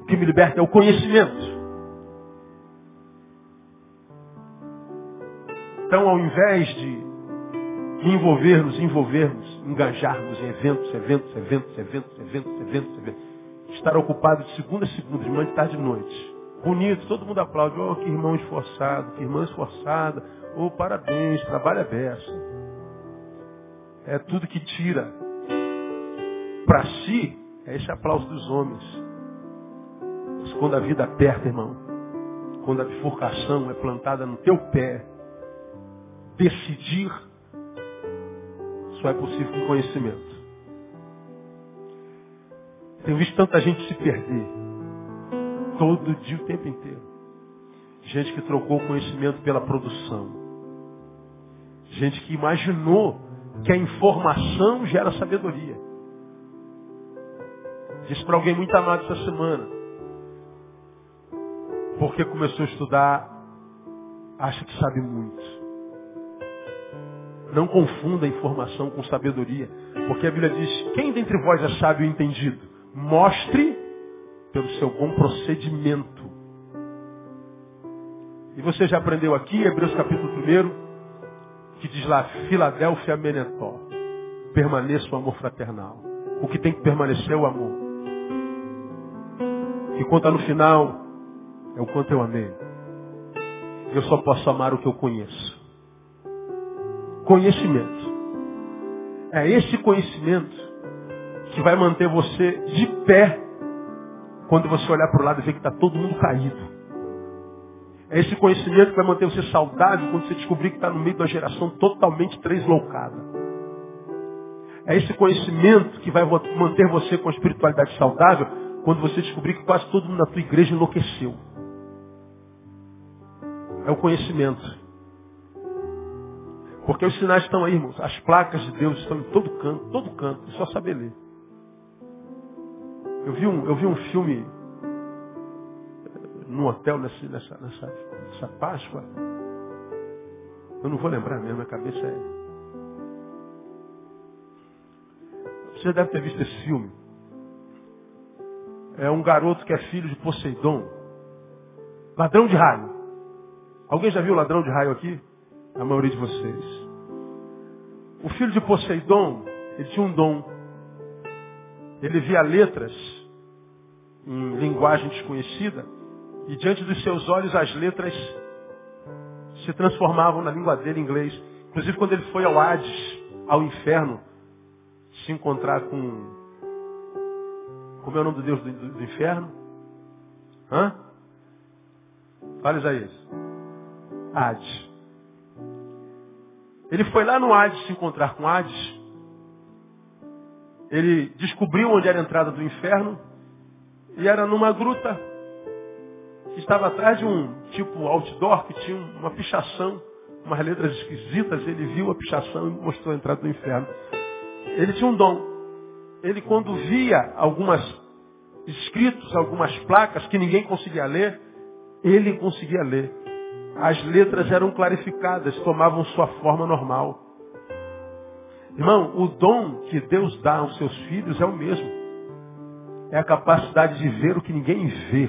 O que me liberta é o conhecimento. Então, ao invés de envolvermos, envolvermos, engajarmos em eventos, eventos, eventos, eventos, eventos, eventos, eventos. Estar ocupado de segunda a segunda, de manhã, de tarde e de noite. Bonito, todo mundo aplaude. Oh, que irmão esforçado, que irmã esforçada. Oh, parabéns, trabalho aberto. É tudo que tira para si é esse aplauso dos homens. Mas quando a vida aperta, irmão, quando a bifurcação é plantada no teu pé, decidir só é possível com conhecimento. Tenho visto tanta gente se perder. Todo dia, o tempo inteiro. Gente que trocou o conhecimento pela produção. Gente que imaginou que a informação gera sabedoria. Disse para alguém muito amado essa semana. Porque começou a estudar, acha que sabe muito. Não confunda informação com sabedoria. Porque a Bíblia diz, quem dentre vós é sábio e entendido? Mostre pelo seu bom procedimento. E você já aprendeu aqui, Hebreus capítulo 1, que diz lá, Filadélfia Menetó. Permaneça o amor fraternal. O que tem que permanecer é o amor. E conta no final, é o quanto eu amei. Eu só posso amar o que eu conheço conhecimento. É esse conhecimento que vai manter você de pé quando você olhar para o lado e ver que está todo mundo caído. É esse conhecimento que vai manter você saudável quando você descobrir que está no meio de uma geração totalmente translocada. É esse conhecimento que vai manter você com a espiritualidade saudável quando você descobrir que quase todo mundo na tua igreja enlouqueceu. É o conhecimento. Porque os sinais estão aí, irmãos. As placas de Deus estão em todo canto, todo canto. É só saber ler. Eu vi um, eu vi um filme eh, num hotel nessa, nessa, nessa, nessa Páscoa. Eu não vou lembrar mesmo, a cabeça é. Você deve ter visto esse filme. É um garoto que é filho de Poseidon. Ladrão de raio. Alguém já viu ladrão de raio aqui? A maioria de vocês. O filho de Poseidon, ele tinha um dom. Ele via letras em linguagem desconhecida e diante dos seus olhos as letras se transformavam na língua dele em inglês. Inclusive quando ele foi ao Hades, ao inferno, se encontrar com. Como é o nome do Deus do, do, do inferno? Hã? Fale, Isaías. Hades. Ele foi lá no Hades se encontrar com Hades. Ele descobriu onde era a entrada do inferno. E era numa gruta estava atrás de um tipo outdoor que tinha uma pichação, umas letras esquisitas. Ele viu a pichação e mostrou a entrada do inferno. Ele tinha um dom. Ele quando via algumas escritos, algumas placas que ninguém conseguia ler, ele conseguia ler as letras eram clarificadas, tomavam sua forma normal. Irmão, o dom que Deus dá aos seus filhos é o mesmo. É a capacidade de ver o que ninguém vê.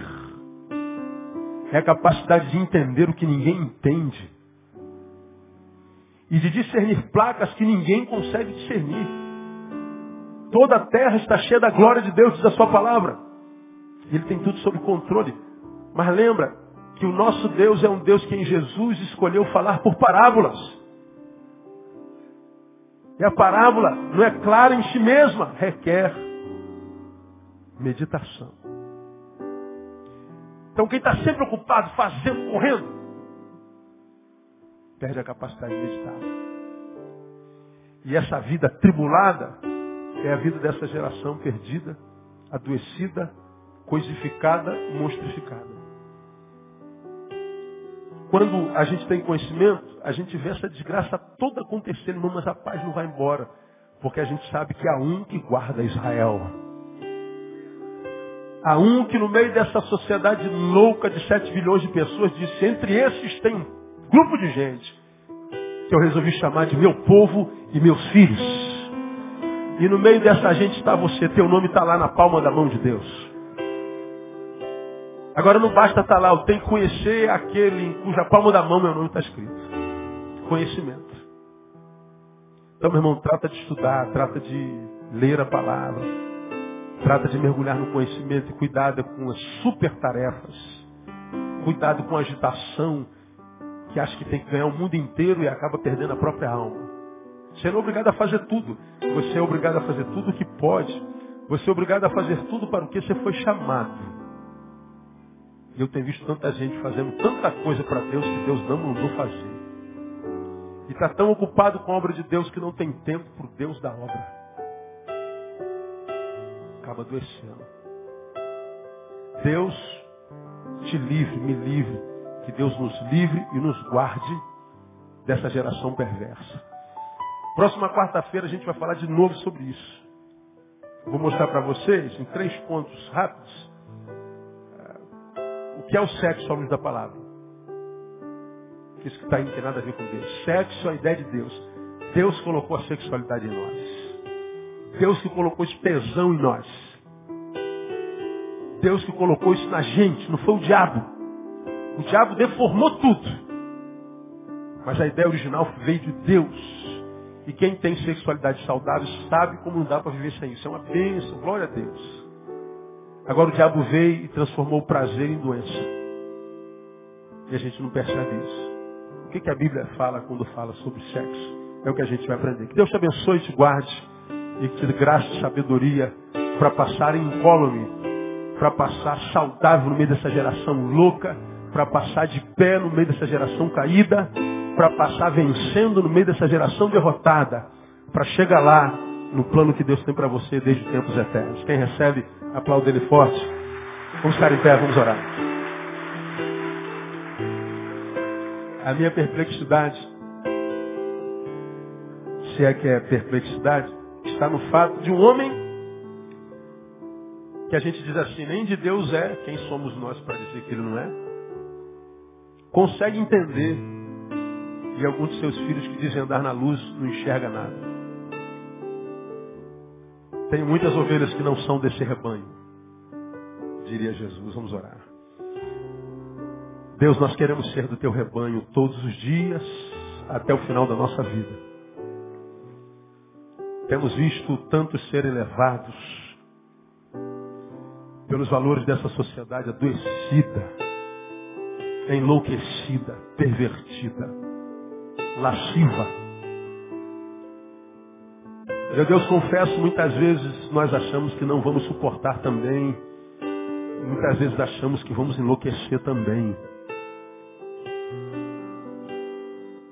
É a capacidade de entender o que ninguém entende. E de discernir placas que ninguém consegue discernir. Toda a terra está cheia da glória de Deus, diz a sua palavra. Ele tem tudo sob controle. Mas lembra, que o nosso Deus é um Deus que em Jesus escolheu falar por parábolas. E a parábola não é clara em si mesma, requer meditação. Então quem está sempre ocupado, fazendo, correndo, perde a capacidade de meditar. E essa vida tribulada é a vida dessa geração perdida, adoecida, coisificada, monstrificada. Quando a gente tem conhecimento, a gente vê essa desgraça toda acontecendo, mas a paz não vai embora. Porque a gente sabe que há um que guarda Israel. Há um que no meio dessa sociedade louca de 7 bilhões de pessoas disse, entre esses tem um grupo de gente que eu resolvi chamar de meu povo e meus filhos. E no meio dessa gente está você, teu nome está lá na palma da mão de Deus. Agora não basta estar lá, eu tenho que conhecer aquele em cuja palma da mão meu nome está escrito. Conhecimento. Então, meu irmão, trata de estudar, trata de ler a palavra, trata de mergulhar no conhecimento e cuidado com as super tarefas. Cuidado com a agitação que acha que tem que ganhar o mundo inteiro e acaba perdendo a própria alma. Você não é obrigado a fazer tudo. Você é obrigado a fazer tudo o que pode. Você é obrigado a fazer tudo para o que você foi chamado. E eu tenho visto tanta gente fazendo tanta coisa para Deus que Deus não mandou fazer. E está tão ocupado com a obra de Deus que não tem tempo para Deus da obra. Acaba adoecendo. Deus te livre, me livre. Que Deus nos livre e nos guarde dessa geração perversa. Próxima quarta-feira a gente vai falar de novo sobre isso. Vou mostrar para vocês em três pontos rápidos o que é o sexo à da palavra? Isso que está aí não tem nada a ver com Deus. Sexo é a ideia de Deus. Deus colocou a sexualidade em nós. Deus que colocou esse tesão em nós. Deus que colocou isso na gente, não foi o diabo. O diabo deformou tudo. Mas a ideia original veio de Deus. E quem tem sexualidade saudável sabe como não dá para viver sem isso. É uma bênção, glória a Deus. Agora o diabo veio e transformou o prazer em doença. E a gente não percebe isso. O que, que a Bíblia fala quando fala sobre sexo? É o que a gente vai aprender. Que Deus te abençoe e te guarde. E que te graça e sabedoria para passar incólume, para passar saudável no meio dessa geração louca, para passar de pé no meio dessa geração caída, para passar vencendo no meio dessa geração derrotada, para chegar lá no plano que Deus tem para você desde tempos eternos. Quem recebe, aplaude ele forte. Vamos ficar em pé, vamos orar. A minha perplexidade, se é que é perplexidade, está no fato de um homem que a gente diz assim, nem de Deus é, quem somos nós para dizer que ele não é, consegue entender e alguns de seus filhos que dizem andar na luz não enxerga nada. Tem muitas ovelhas que não são desse rebanho, diria Jesus. Vamos orar. Deus, nós queremos ser do teu rebanho todos os dias, até o final da nossa vida. Temos visto tantos serem levados pelos valores dessa sociedade adoecida, enlouquecida, pervertida, lasciva meu Deus, confesso, muitas vezes nós achamos que não vamos suportar também. Muitas vezes achamos que vamos enlouquecer também.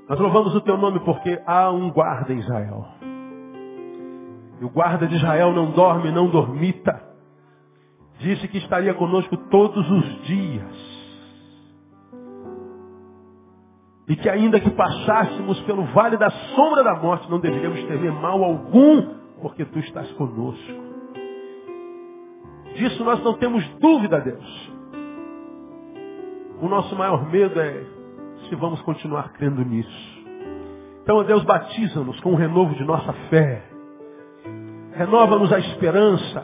Nós louvamos o teu nome porque há um guarda em Israel. E o guarda de Israel não dorme, não dormita. Disse que estaria conosco todos os dias. E que ainda que passássemos pelo vale da sombra da morte, não deveríamos temer mal algum, porque tu estás conosco. Disso nós não temos dúvida, Deus. O nosso maior medo é se vamos continuar crendo nisso. Então, Deus, batiza-nos com o renovo de nossa fé. Renova-nos a esperança.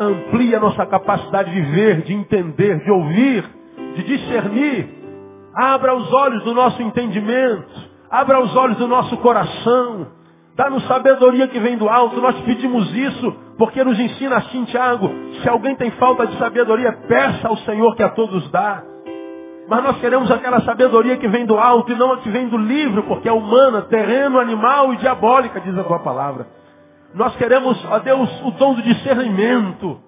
Amplia a nossa capacidade de ver, de entender, de ouvir, de discernir Abra os olhos do nosso entendimento. Abra os olhos do nosso coração. Dá-nos sabedoria que vem do alto. Nós pedimos isso porque nos ensina assim, Tiago. Se alguém tem falta de sabedoria, peça ao Senhor que a todos dá. Mas nós queremos aquela sabedoria que vem do alto e não a que vem do livro, porque é humana, terreno, animal e diabólica, diz a tua palavra. Nós queremos, ó Deus, o dom do discernimento.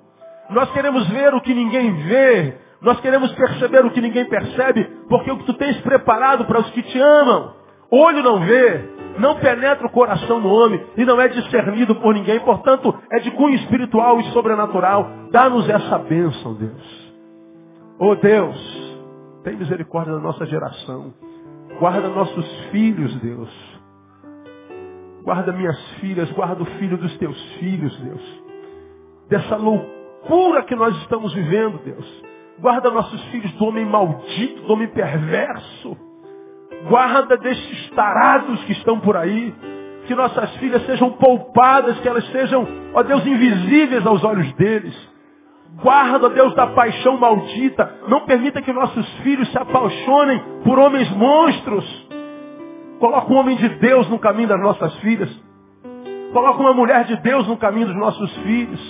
Nós queremos ver o que ninguém vê. Nós queremos perceber o que ninguém percebe, porque o que tu tens preparado para os que te amam, olho não vê, não penetra o coração do homem e não é discernido por ninguém, portanto, é de cunho espiritual e sobrenatural. Dá-nos essa bênção, Deus. Oh Deus, tem misericórdia da nossa geração. Guarda nossos filhos, Deus. Guarda minhas filhas, guarda o filho dos teus filhos, Deus. Dessa loucura que nós estamos vivendo, Deus. Guarda nossos filhos do homem maldito, do homem perverso. Guarda destes tarados que estão por aí. Que nossas filhas sejam poupadas, que elas sejam, ó Deus, invisíveis aos olhos deles. Guarda, Deus, da paixão maldita. Não permita que nossos filhos se apaixonem por homens monstros. Coloca um homem de Deus no caminho das nossas filhas. Coloca uma mulher de Deus no caminho dos nossos filhos.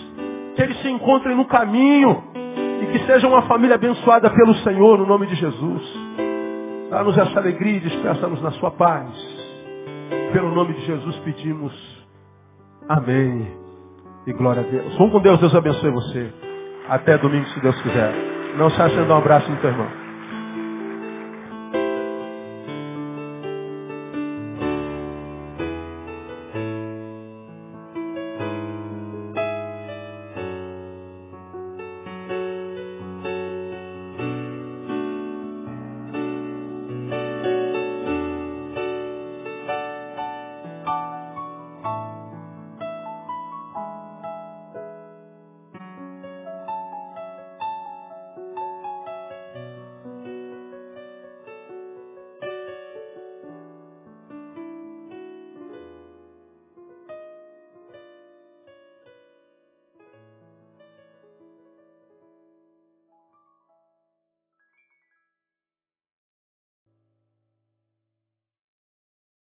Que eles se encontrem no caminho. E que seja uma família abençoada pelo Senhor, no nome de Jesus. Dá-nos essa alegria e despeça-nos na sua paz. Pelo nome de Jesus pedimos. Amém. E glória a Deus. Vamos com Deus, Deus abençoe você. Até domingo, se Deus quiser. Não se acha um abraço no teu irmão.